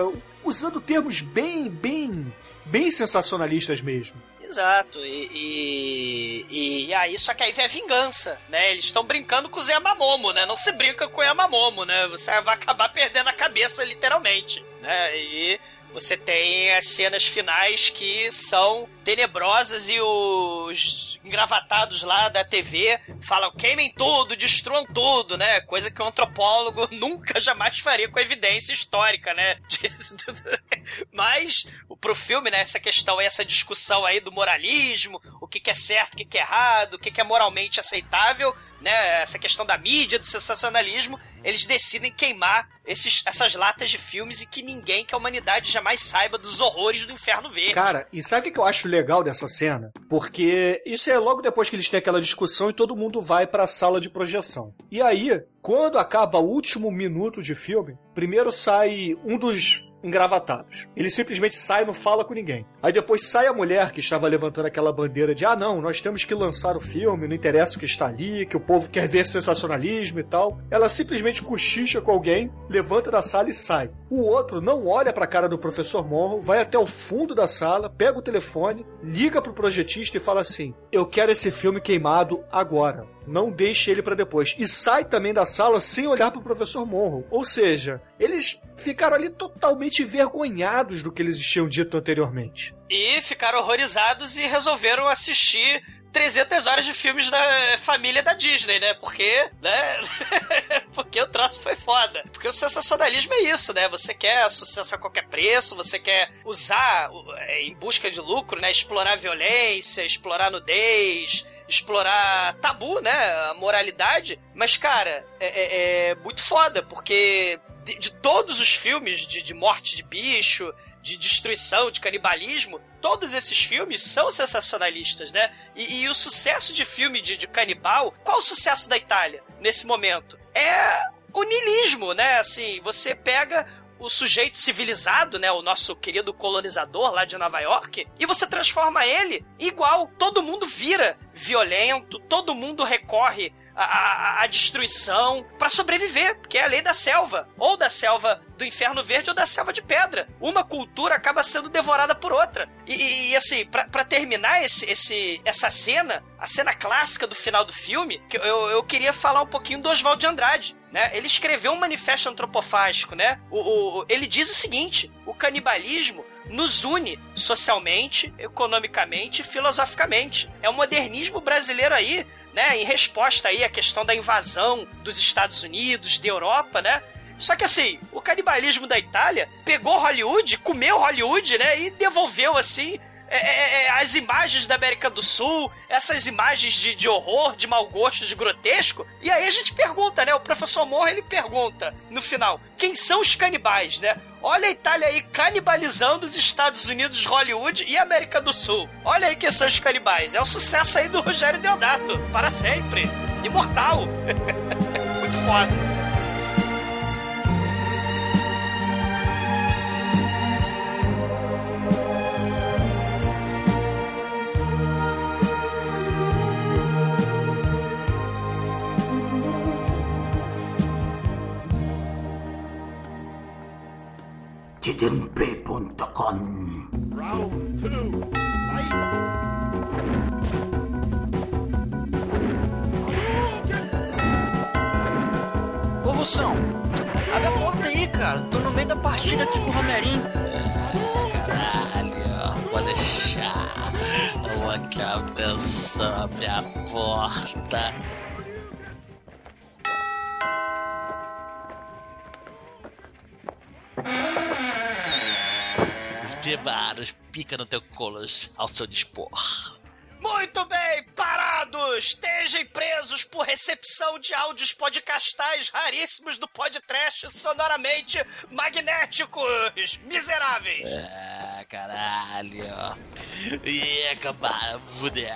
Usando termos bem, bem, bem sensacionalistas mesmo. Exato, e, e, e, aí, só que aí vem a vingança, né? Eles estão brincando com o Zé Mamomo, né? Não se brinca com o Yamamomo, né? Você vai acabar perdendo a cabeça, literalmente, né? E você tem as cenas finais que são tenebrosas e os engravatados lá da TV falam queimem tudo, destruam tudo, né? Coisa que um antropólogo nunca jamais faria com evidência histórica, né? Mas pro filme, né, essa questão, essa discussão aí do moralismo, o que, que é certo, o que, que é errado, o que, que é moralmente aceitável, né? Essa questão da mídia, do sensacionalismo, eles decidem queimar esses, essas latas de filmes e que ninguém, que a humanidade jamais saiba dos horrores do inferno verde. Cara, e sabe o que eu acho legal dessa cena? Porque isso é logo depois que eles têm aquela discussão e todo mundo vai pra sala de projeção. E aí, quando acaba o último minuto de filme, primeiro sai um dos engravatados. Ele simplesmente sai e não fala com ninguém. Aí depois sai a mulher que estava levantando aquela bandeira de ah não, nós temos que lançar o filme, não interessa o que está ali, que o povo quer ver sensacionalismo e tal. Ela simplesmente cochicha com alguém, levanta da sala e sai. O outro não olha pra cara do professor Morro, vai até o fundo da sala, pega o telefone, liga pro projetista e fala assim: "Eu quero esse filme queimado agora. Não deixe ele pra depois." E sai também da sala sem olhar pro professor Morro. Ou seja, eles ficaram ali totalmente envergonhados do que eles tinham dito anteriormente. E ficaram horrorizados e resolveram assistir 300 horas de filmes da família da Disney, né? Porque, né? Porque o troço foi foda. Porque o sensacionalismo é isso, né? Você quer sucesso a qualquer preço, você quer usar é, em busca de lucro, né? Explorar violência, explorar nudez, explorar tabu, né? A moralidade. Mas, cara, é, é- é muito foda, porque de, de todos os filmes de, de morte de bicho, de destruição, de canibalismo, todos esses filmes são sensacionalistas, né? E, e o sucesso de filme de, de canibal, qual o sucesso da Itália nesse momento? É o niilismo, né? Assim, você pega o sujeito civilizado, né, o nosso querido colonizador lá de Nova York, e você transforma ele igual. Todo mundo vira violento, todo mundo recorre à- à destruição pra sobreviver, porque é a lei da selva, ou da selva do inferno verde ou da selva de pedra. Uma cultura acaba sendo devorada por outra. E, e- e, assim, pra terminar esse, esse, essa cena, a cena clássica do final do filme, que eu, eu queria falar um pouquinho do Oswald de Andrade. Né? Ele escreveu um manifesto antropofágico, né? O- o- ele diz o seguinte: o canibalismo nos une socialmente, economicamente e filosoficamente. É o modernismo brasileiro aí, né? Em resposta aí à questão da invasão dos Estados Unidos, da Europa, né? Só que assim, o canibalismo da Itália pegou Hollywood, comeu Hollywood, né? E devolveu assim. É, é, é, as imagens da América do Sul, essas imagens de, de horror, de mau gosto, de grotesco. E aí a gente pergunta, né? O professor Morro ele pergunta no final: quem são os canibais, né? Olha a Itália aí canibalizando os Estados Unidos, Hollywood e América do Sul. Olha aí quem são os canibais. É o sucesso aí do Rogério Deodato. Para sempre. Imortal. Muito foda. Ô, Russão, abre a porta aí, cara. Tô no meio da partida aqui com o Romerinho. Caralho, pode deixar. Acabo atenção, abre a porta. Os devaros pica no teu colos ao seu dispor. Muito bem, parados! Estejam presos por recepção de áudios podcastais raríssimos do podcast sonoramente magnéticos! Miseráveis! Ah, caralho. E acabar, fudeu.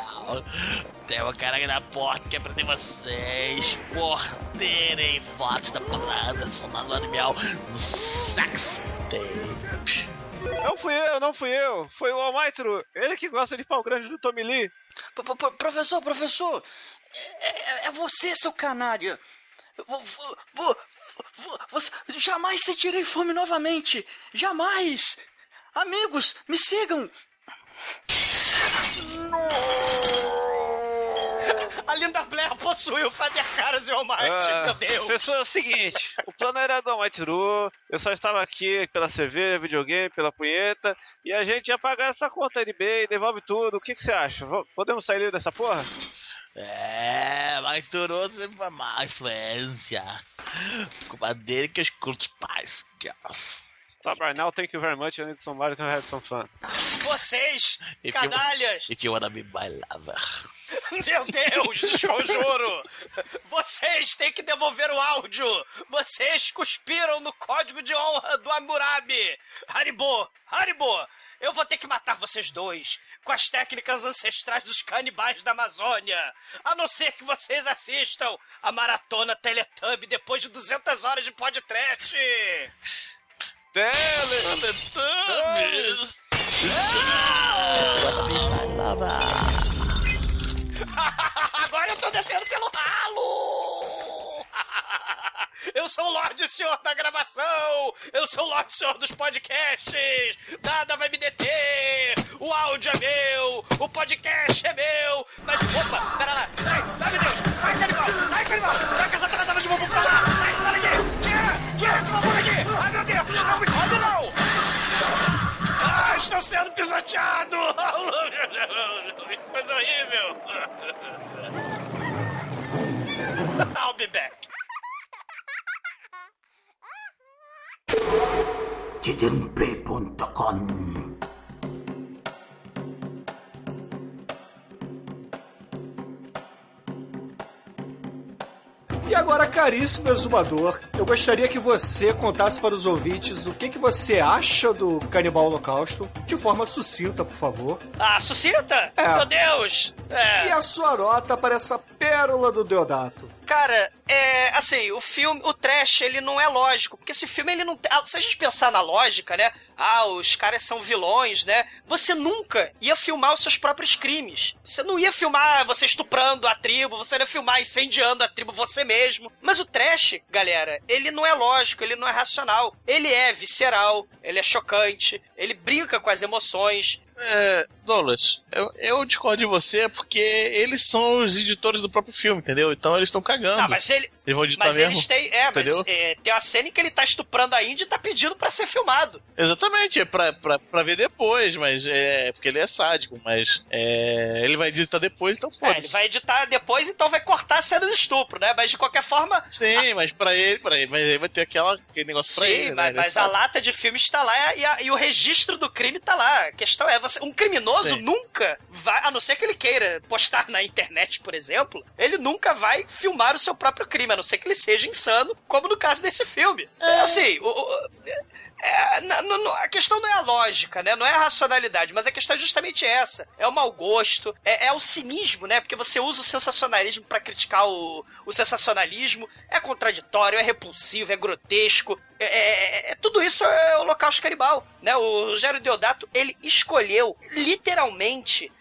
Tem uma cara na porta que é prender vocês por terem fotos da parada sonando animal no sex tape. Não fui eu, não fui eu. Foi o Almaitro. Ele que gosta de pau grande do Tommy Lee. P- p- p- Professor, professor, é, é- é você, seu canário. Vo- vo- vo- vo- você- jamais sentirei fome novamente. Jamais. Amigos, me sigam. A Linda Blair possuiu o Fader Caras e o Almighty, Ah, meu Deus. Pessoal, é o seguinte, o plano era do Almighty Ru, eu só estava aqui pela cerveja, videogame, pela punheta, e a gente ia pagar essa conta de bem, devolve tudo, o que, que você acha? V- Podemos sair livre dessa porra? É, mas Turo sempre foi má influência. Culpa dele que eu escuto os pais. Stop right now, thank you very much, I need somebody to have some fun. Vocês, If you- canalhas, If you wanna be my lover. meu Deus, desconjuro. Vocês têm que devolver o áudio. Vocês cuspiram no código de honra do Hammurabi. Haribo, Haribo, eu vou ter que matar vocês dois com as técnicas ancestrais dos canibais da Amazônia. A não ser que vocês assistam a maratona Teletubb depois de 200 horas de podcast. Teletubbies! Agora eu tô descendo pelo ralo! Eu sou o Lorde Senhor da gravação! Eu sou o Lorde Senhor dos podcasts! Nada vai me deter! O áudio é meu! O podcast é meu! Mas, opa, pera lá! Sai! Ai, meu Deus! Sai, canibal! Sai, canibal! Troca essa tratava de bumbum pra lá! Sai, sai daqui! Tira! Tira esse bumbum daqui! Ai, meu Deus! Não me! Ah, estou sendo pisoteado! Que coisa horrível! I'll be back. tdmp.com E agora, caríssimo exumador, eu gostaria que você contasse para os ouvintes o que, que você acha do Canibal Holocausto, de forma sucinta, por favor. Ah, suscita? É. Meu Deus! É. E a sua nota para essa pérola do Deodato. Cara, é assim, o filme, o trash, ele não é lógico, porque esse filme ele não ah, se a gente pensar na lógica, né? Ah, os caras são vilões, né? Você nunca ia filmar os seus próprios crimes. Você não ia filmar você estuprando a tribo, você ia filmar incendiando a tribo você mesmo. Mas o trash, galera, ele não é lógico, ele não é racional. Ele é visceral, ele é chocante, ele brinca com as emoções. É, Douglas, eu, eu discordo de você porque eles são os editores do próprio filme, entendeu? Então eles estão cagando. Ah, mas ele, Eles vão editar mas mesmo. eles têm. É, entendeu? mas é, tem uma cena em que ele tá estuprando a Índia e tá pedindo pra ser filmado. Exatamente, é pra, pra, pra ver depois, mas é porque ele é sádico, mas é, ele vai editar depois, então É, ele vai editar depois, então vai cortar a cena do estupro, né? Mas de qualquer forma. Sim, mas pra ele, pra ele, mas ele vai ter aquela, aquele negócio pra Sim, ele, né? mas, Ele mas a lata de filme está lá e, a- e o registro do crime está lá. A questão é, você, um criminoso Sim. nunca vai, a não ser que ele queira postar na internet, por exemplo, ele nunca vai filmar o seu próprio crime, a não ser que ele seja insano, como no caso desse filme. É, assim, o- o- é, no- no- a questão não é a lógica, né? Não é a racionalidade, mas a questão é justamente essa. É o mau gosto, é, é o cinismo, né? Porque você usa o sensacionalismo pra criticar o, o sensacionalismo. É contraditório, é repulsivo, é grotesco. É, é- é- tudo isso é o holocausto canibal, né? O Gero Deodato, ele escolheu literalmente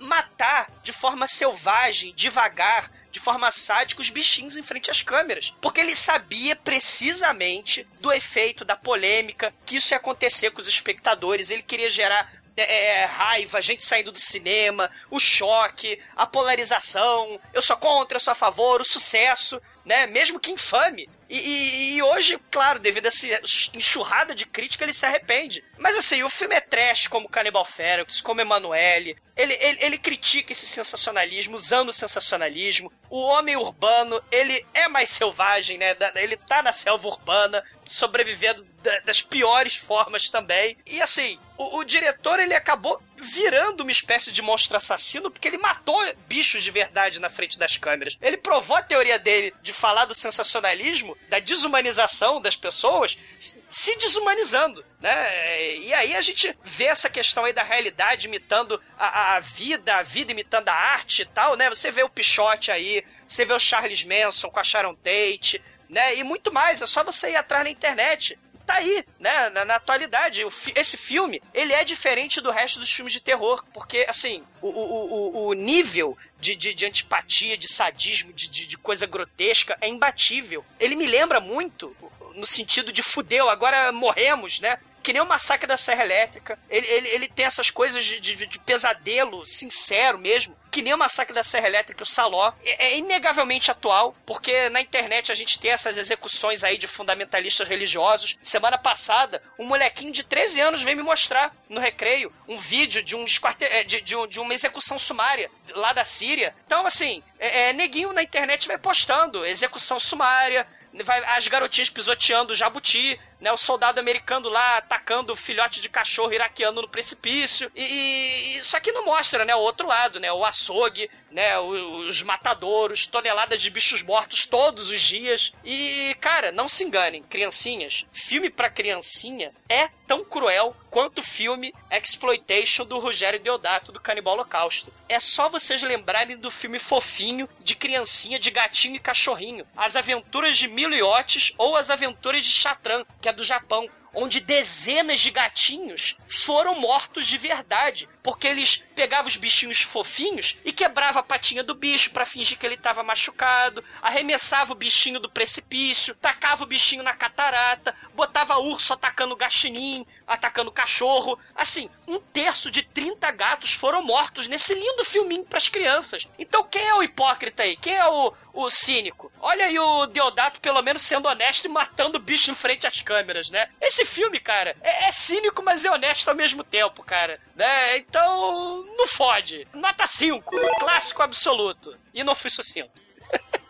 matar de forma selvagem, devagar, de forma sádica os bichinhos em frente às câmeras. Porque ele sabia precisamente do efeito, da polêmica, que isso ia acontecer com os espectadores. Ele queria gerar é, é, raiva, gente saindo do cinema, o choque, a polarização. Eu sou contra, eu sou a favor, o sucesso, né? Mesmo que infame. E, e- e hoje, claro, devido a essa enxurrada de crítica, ele se arrepende. Mas assim, o filme é trash como Cannibal Ferox, como Emanuele. Ele, ele, ele critica esse sensacionalismo, usando o sensacionalismo. O homem urbano, ele é mais selvagem, né? Ele tá na selva urbana, sobrevivendo da- das piores formas também. E assim, o, o diretor, ele acabou virando uma espécie de monstro assassino porque ele matou bichos de verdade na frente das câmeras. Ele provou a teoria dele de falar do sensacionalismo, da desumanização das pessoas, se- desumanizando, né? E aí a gente vê essa questão aí da realidade imitando a, a vida, a vida imitando a arte e tal, né? Você vê o Pichote aí, você vê o Charles Manson com a Sharon Tate, né? E muito mais, é só você ir atrás na internet tá aí, né, na, na atualidade. Fi- esse filme, ele é diferente do resto dos filmes de terror, porque, assim, o, o, o, o nível de, de, de antipatia, de sadismo, de, de, de coisa grotesca é imbatível. Ele me lembra muito no sentido de fudeu, agora morremos, né? Que nem o Massacre da Serra Elétrica. Ele, ele, ele tem essas coisas de, de, de pesadelo sincero mesmo. Que nem o Massacre da Serra Elétrica o Saló. É, é inegavelmente atual, porque na internet a gente tem essas execuções aí de fundamentalistas religiosos. Semana passada, um molequinho de 13 anos veio me mostrar no recreio um vídeo de, um é, de, de, de uma execução sumária lá da Síria. Então, assim, é, é, neguinho na internet vai postando execução sumária, vai as garotinhas pisoteando o jabuti, né? O soldado americano lá atacando o filhote de cachorro iraquiano no precipício. E, e isso aqui não mostra, né? O outro lado, né? O açougue, né? Os matadouros, toneladas de bichos mortos todos os dias. E, cara, não se enganem, criancinhas. Filme pra criancinha é tão cruel quanto o filme Exploitation do Rogério Deodato do Canibal Holocausto. É só vocês lembrarem do filme fofinho de criancinha, de gatinho e cachorrinho. As Aventuras de Milo Otis ou As Aventuras de Chatran, que é do Japão. Onde dezenas de gatinhos foram mortos de verdade. Porque eles pegavam os bichinhos fofinhos e quebrava a patinha do bicho pra fingir que ele tava machucado, arremessava o bichinho do precipício, tacava o bichinho na catarata, botava urso atacando o gaxinim, atacando cachorro. Assim, um terço de 30 gatos foram mortos nesse lindo filminho pras crianças. Então quem é o hipócrita aí? Quem é o, o cínico? Olha aí o Deodato pelo menos sendo honesto e matando o bicho em frente às câmeras, né? Esse filme, cara, é, é cínico, mas é honesto ao mesmo tempo, cara. Né? Então, não fode. Nota 5, clássico absoluto. E não fui sucinto.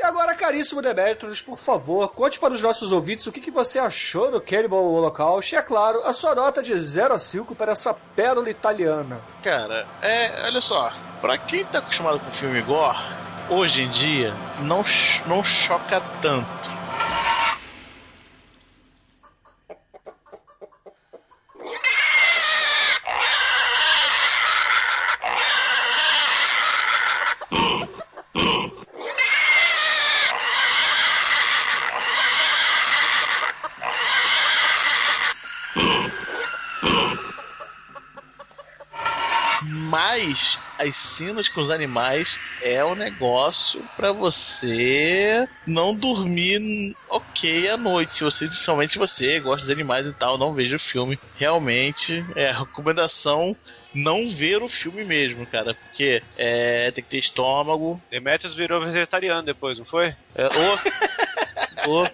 E agora, caríssimo Demetrius, por favor, conte para os nossos ouvintes o que, que você achou do Cannibal Holocaust e, é claro, a sua nota de 0 a 5 para essa pérola italiana. Cara, é, olha só, pra quem tá acostumado com filme gore, hoje em dia não, não choca tanto. Mas as cenas com os animais é um negócio pra você não dormir ok à noite. Se você, principalmente se você gosta dos animais e tal, não veja o filme. Realmente, é recomendação não ver o filme mesmo, cara. Porque é, tem que ter estômago. Demetrius virou vegetariano depois, não foi? É, ou, ou-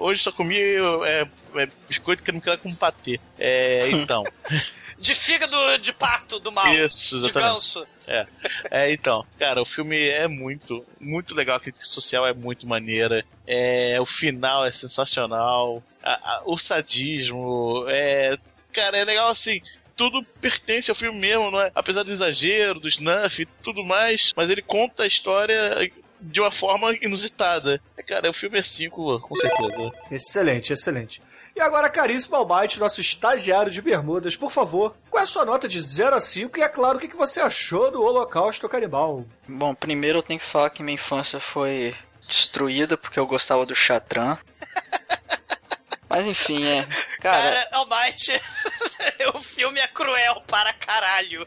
Hoje só comi é, é, biscoito que não quero com patê. É, então. De fígado de pato do mal. Isso, De exatamente. ganso. É. é, então, cara, o filme é muito, muito legal, a crítica social é muito maneira, é, o final é sensacional, a- a- o sadismo, é, cara, é legal assim, tudo pertence ao filme mesmo, não é? apesar do exagero, do snuff e tudo mais, mas ele conta a história de uma forma inusitada. Cara, o filme é 5, com certeza. Excelente, excelente. E agora, caríssimo Almighty, nosso estagiário de bermudas, por favor, qual é a sua nota de 0 a 5 e, é claro, o que você achou do Holocausto Canibal? Bom, primeiro eu tenho que falar que minha infância foi destruída porque eu gostava do Chatran. Mas enfim, é. Cara, Cara, Almighty, o filme é cruel para caralho.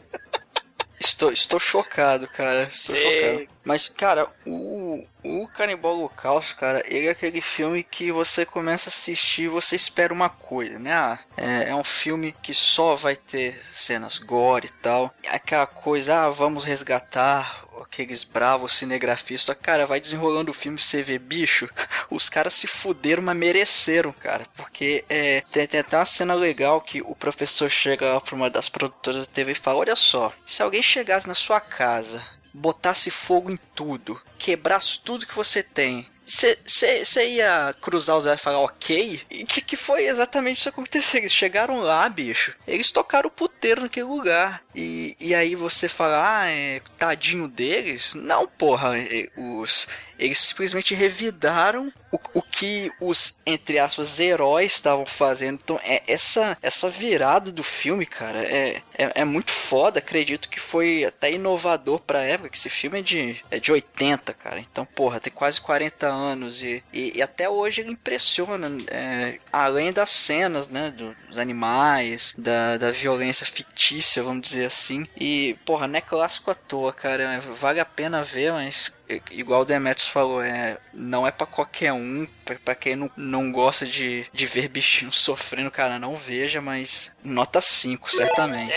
Estou, estou chocado, cara. Estou Sei. chocado. Mas, cara, o, o Canibal Holocausto, cara, ele é aquele filme que você começa a assistir e você espera uma coisa, né? Ah, é, é um filme que só vai ter cenas gore e tal. Aquela coisa, ah, vamos resgatar aqueles bravos cinegrafistas. Cara, vai desenrolando o filme, você vê, bicho, os caras se fuderam, mas mereceram, cara. Porque é, tem, tem até uma cena legal que o professor chega lá pra uma das produtoras da TV e fala: Olha só, se alguém chegasse na sua casa, botasse fogo em tudo, quebrasse tudo que você tem. Você ia cruzar os olhos e falar ok? E que, que foi exatamente isso que aconteceu? Eles chegaram lá, bicho. Eles tocaram o puteiro naquele lugar. E, e aí você fala, ah, é tadinho deles? Não, porra. é, Os, eles simplesmente revidaram o, o que os, entre aspas, heróis estavam fazendo. Então, é, essa, essa virada do filme, cara, é, é, é muito foda. Acredito que foi até inovador pra época, que esse filme é de, é de 80, cara. Então, porra, tem quase 40 anos e, e, e até hoje ele impressiona, é, além das cenas, né, do- dos animais, da, da violência fictícia, vamos dizer assim. E, porra, não é clássico à toa, cara. Vale a pena ver, mas igual o Demetrius falou, é, não é pra qualquer um, pra, pra quem não, não gosta de, de ver bichinhos sofrendo, cara, não veja, mas nota 5, certamente.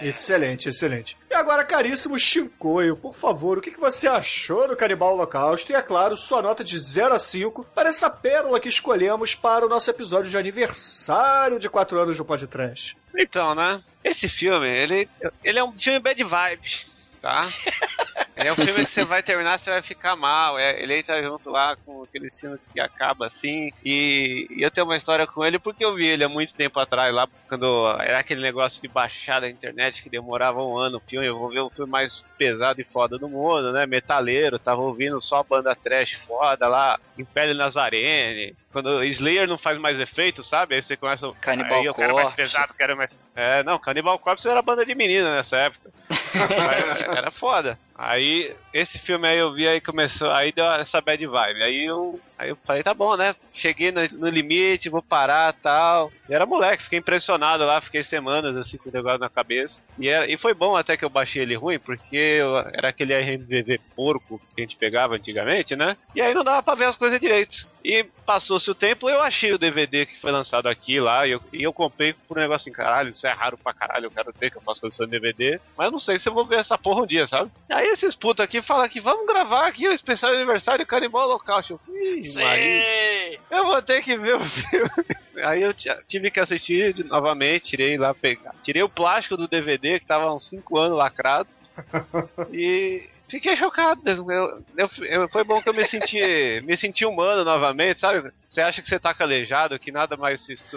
Excelente, excelente. E agora, caríssimo Shinkoio, por favor, o que que você achou do Canibal Holocausto? E, é claro, sua nota de 0 a 5 para essa pérola que escolhemos para o nosso episódio de aniversário de 4 anos do Podcast. Então, né? Esse filme, ele, ele é um filme bad vibes, tá? Ele é um filme que você vai terminar, você vai ficar mal. É, ele entra junto lá com aquele filme que acaba assim. E, e eu tenho uma história com ele porque eu vi ele há muito tempo atrás, lá quando era aquele negócio de baixar da internet que demorava um ano o filme. Eu vou ver o filme mais pesado e foda do mundo, né? Metaleiro, tava ouvindo só banda trash foda lá, Império Nazarene. Quando Slayer não faz mais efeito, sabe? Aí você começa. Cannibal aí eu quero mais Corpse. pesado, quero mais. É, não, Cannibal Corpse era banda de menina nessa época. Era foda. Aí, esse filme aí eu vi, aí começou, aí deu essa bad vibe. Aí eu, aí eu falei, tá bom, né? Cheguei no, no limite, vou parar tal. E era moleque, fiquei impressionado lá, fiquei semanas assim com o negócio na cabeça. E, era, e foi bom até que eu baixei ele ruim, porque eu- era aquele RMVB porco que a gente pegava antigamente, né? E aí não dava pra ver as coisas direito. E passou-se o tempo, eu achei o DVD que foi lançado aqui lá, e eu, e eu comprei por um negócio assim, caralho, isso é raro pra caralho, eu quero ter, que eu faço coleção de DVD, mas eu não sei se eu vou ver essa porra um dia, sabe? Aí esses putos aqui falam que vamos gravar aqui o especial aniversário Canibal Holocausto. Eu, "Ih, Maria, Sim. eu vou ter que ver o filme. Aí eu ti- tive que assistir de- novamente, tirei lá, pegar, tirei o plástico do DVD que tava há uns 5 anos lacrado. E fiquei chocado. Eu, eu- eu- foi bom que eu me senti, me senti humano novamente, sabe? Você acha que você tá calejado, que nada mais se, se,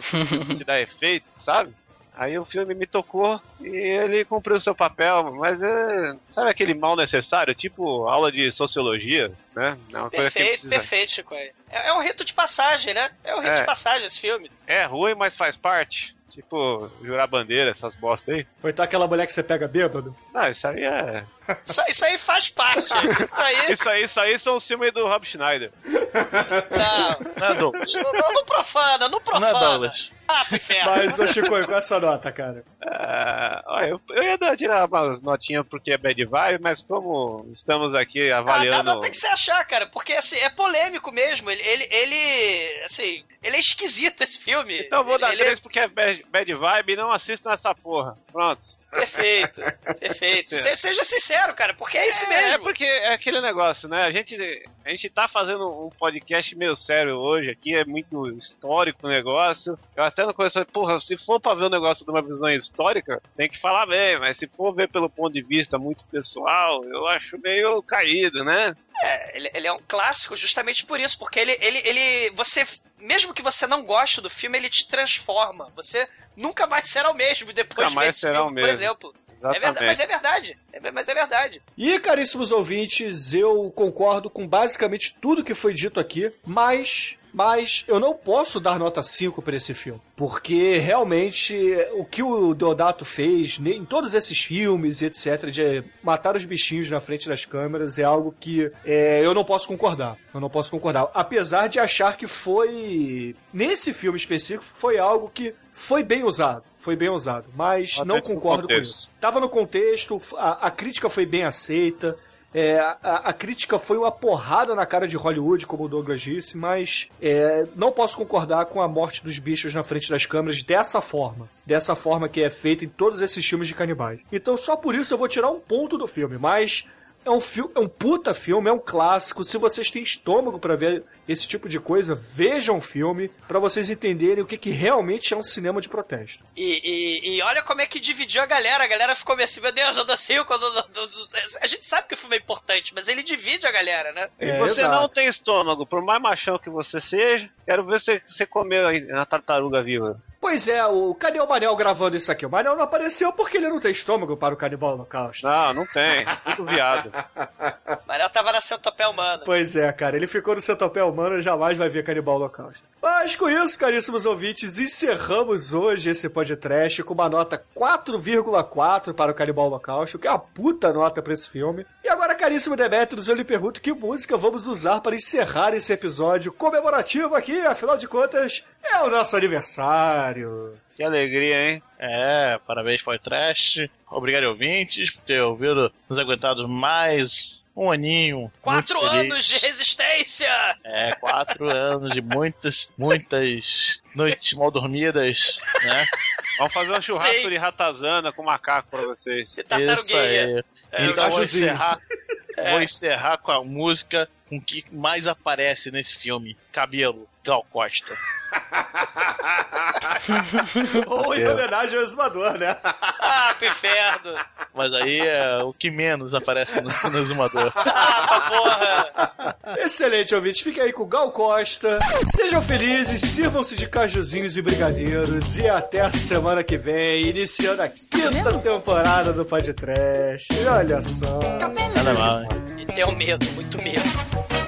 te dá efeito, sabe? Aí o filme me tocou e ele cumpriu o seu papel, mas é, sabe aquele mal necessário, tipo aula de sociologia, né? É uma coisa que Perfeito, precisa. perfeito, Chico. É, é um rito de passagem, né? É um rito É. de passagem esse filme. É ruim, mas faz parte. Tipo, jurar bandeira, essas bosta aí. Ou então aquela mulher que você pega bêbado? Não, isso aí é. Isso, isso aí faz parte. Isso aí. Isso aí, isso aí são os filmes do Rob Schneider. Não, Não é não, não, não profana, não Não é profana. Douglas. Ah, inferno. Mas, ô Chicoio, qual é a sua nota, cara? Ah, olha, eu, eu ia dar, tirar umas notinhas porque é bad vibe, mas como estamos aqui Ah, avaliando. não, não, tem que se achar, cara, porque assim, é polêmico mesmo. Ele, ele, ele, assim, ele é esquisito esse filme. Então vou dar ele, três porque é bad, bad vibe e não assistam essa porra. Pronto. Perfeito, perfeito. Se- Seja sincero, cara, porque é isso É, mesmo. é porque é aquele negócio, né? A gente, a gente tá fazendo um podcast meio sério hoje aqui, é muito histórico o negócio. Eu até começo falei, porra, se for pra ver o negócio de uma visão histórica, tem que falar bem, mas se for ver pelo ponto de vista muito pessoal, eu acho meio caído, né? É, ele, ele é um clássico justamente por isso, porque ele, ele, ele, você, mesmo que você não goste do filme, ele te transforma. Você nunca mais será o mesmo depois Nunca de mais será filme, o por mesmo. exemplo. É verdade, mas é verdade. É, mas é verdade. E, caríssimos ouvintes, eu concordo com basicamente tudo que foi dito aqui, mas. Mas eu não posso dar nota 5 para esse filme. Porque realmente o que o Deodato fez em todos esses filmes e etc., de matar os bichinhos na frente das câmeras, é algo que é, eu não posso concordar. Eu não posso concordar. Apesar de achar que foi. Nesse filme específico, foi algo que foi bem usado. Foi bem usado. Mas Tá não concordo com isso. Tava no contexto, a, a crítica foi bem aceita. É, a, a crítica foi uma porrada na cara de Hollywood, como o Douglas disse, mas é, não posso concordar com a morte dos bichos na frente das câmeras dessa forma. Dessa forma que é feita em todos esses filmes de canibais. Então, só por isso eu vou tirar um ponto do filme, mas é um, é um puta filme, é um clássico. Se vocês têm estômago pra ver esse tipo de coisa, vejam o filme pra vocês entenderem o que, que realmente é um cinema de protesto. E, e, e olha como é que dividiu a galera. A galera ficou meio assim, meu Deus, eu dou cinco. eu dou- dou- dou- dou- A gente sabe que o filme é importante, mas ele divide a galera, né? E É, você exato. não tem estômago, por mais machão que você seja, quero ver você, você comer aí na tartaruga viva. Pois é, o cadê o Manel gravando isso aqui? O Manel não apareceu porque ele não tem estômago para o canibal holocausto. Não, não tem. Tudo viado. Mas ela tava na centopéia humana. Pois é, cara, ele ficou no centopéu humano e jamais vai ver Canibal Holocausto. Mas com isso, caríssimos ouvintes, encerramos hoje esse podcast com uma nota 4,4 para o Canibal Holocausto, que é uma puta nota para esse filme. E agora, caríssimo Demetrius, eu lhe pergunto que música vamos usar para encerrar esse episódio comemorativo aqui, afinal de contas, é o nosso aniversário. Que alegria, hein? É, parabéns Trash. Obrigado, ouvintes, por ter ouvido, nos aguentado mais um aninho. Quatro anos de resistência! É, quatro anos de muitas, muitas noites mal dormidas, né? Vamos fazer um churrasco Sim. de ratazana com macaco pra vocês. Isso aí. É, então vou encerrar, vou encerrar com a música com o que mais aparece nesse filme. Cabelo, Gal Costa. Ou em homenagem ao exumador, né? Ah, pro inferno! Mas aí é o que menos aparece no, no Exumador. Ah, porra! Excelente, ouvinte. Fique aí com o Gal Costa. Sejam felizes, sirvam-se de cajuzinhos e brigadeiros. E até a semana que vem, iniciando a quinta temporada do Podcast. Olha só. Nada mal, hein? E tenho medo, muito medo.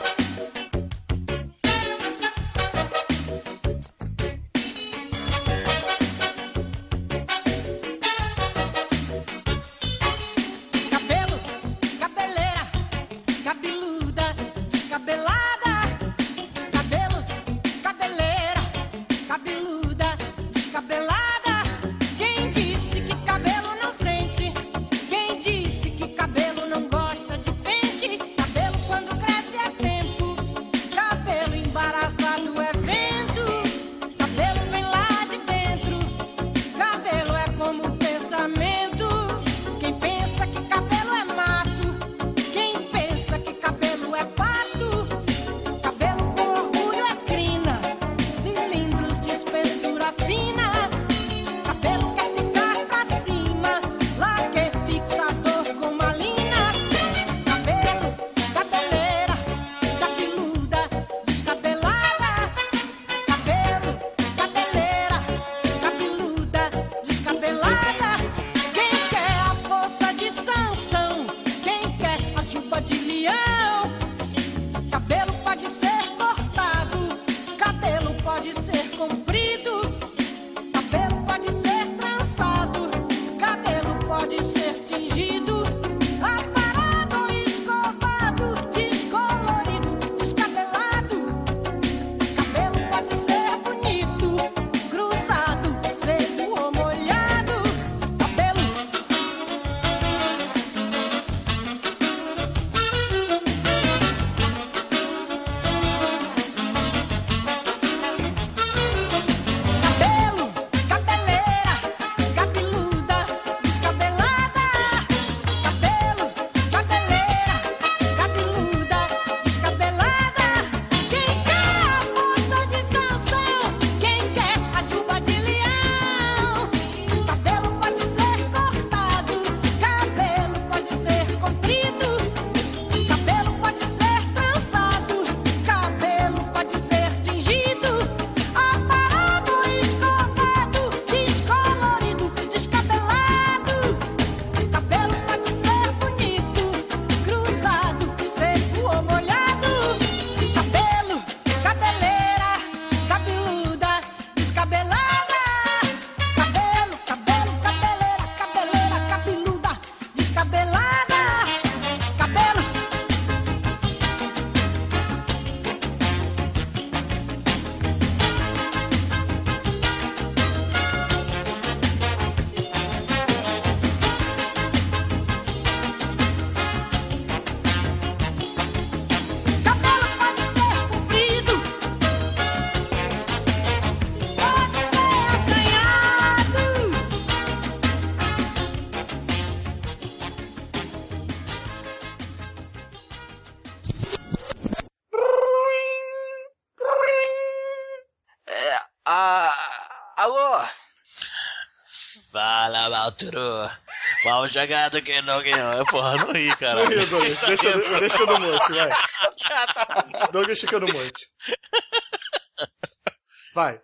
Malturu. Mal jogado que não ganhou. Porra, não ri, cara. Não ri, Douglas. Deixa, deixa no monte, vai. Douglas fica no monte. Vai.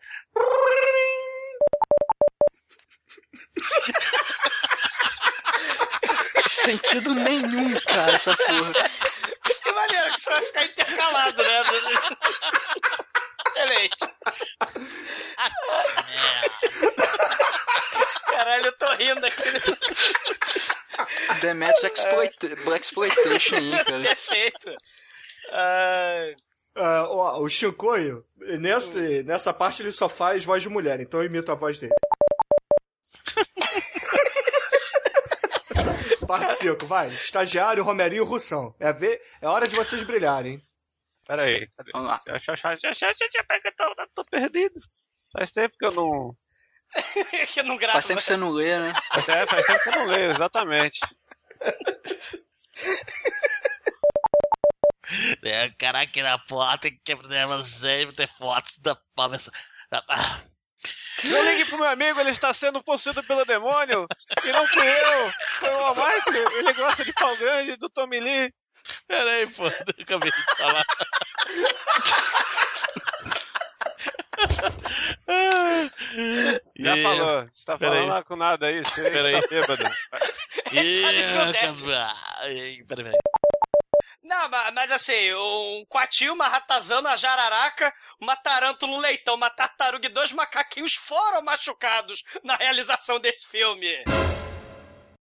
Sentido nenhum, cara, essa porra. Que maneiro que você vai ficar intercalado, né? Excelente. Caralho, eu tô rindo aqui. Demetrius Exploitation aí, cara. Perfeito. Ah, ó, o Shinkoio, nesse, nessa parte ele só faz voz de mulher, então eu imito a voz dele. Parte 5, vai. Estagiário, Romerinho, Russão. É, ver, é hora de vocês brilharem. Pera aí. Cadê? Vamos lá. Já, já, já, já, já, já, já, pega, tô, perdido. Faz tempo que eu não. que não grava. Faz tempo que você não lê, né? É, faz tempo que eu não leio, exatamente. É, caraca, na porta que problema sempre ter fotos da palma. Ah, Não ligue pro meu amigo, ele está sendo possuído pelo demônio. E não fui eu. Foi o Almighty. Ele gosta de pau grande, do Tommy Lee. Pera aí, pô, eu acabei de falar. Já E- falou. Você tá Pera falando aí. lá com nada aí. Você Pera está aí. bêbado. E... Tá Ai, Pera, pera. Não, ma- mas assim, um coatil, uma ratazana, uma jararaca, uma tarântula, um leitão, uma tartaruga e dois macaquinhos foram machucados na realização desse filme.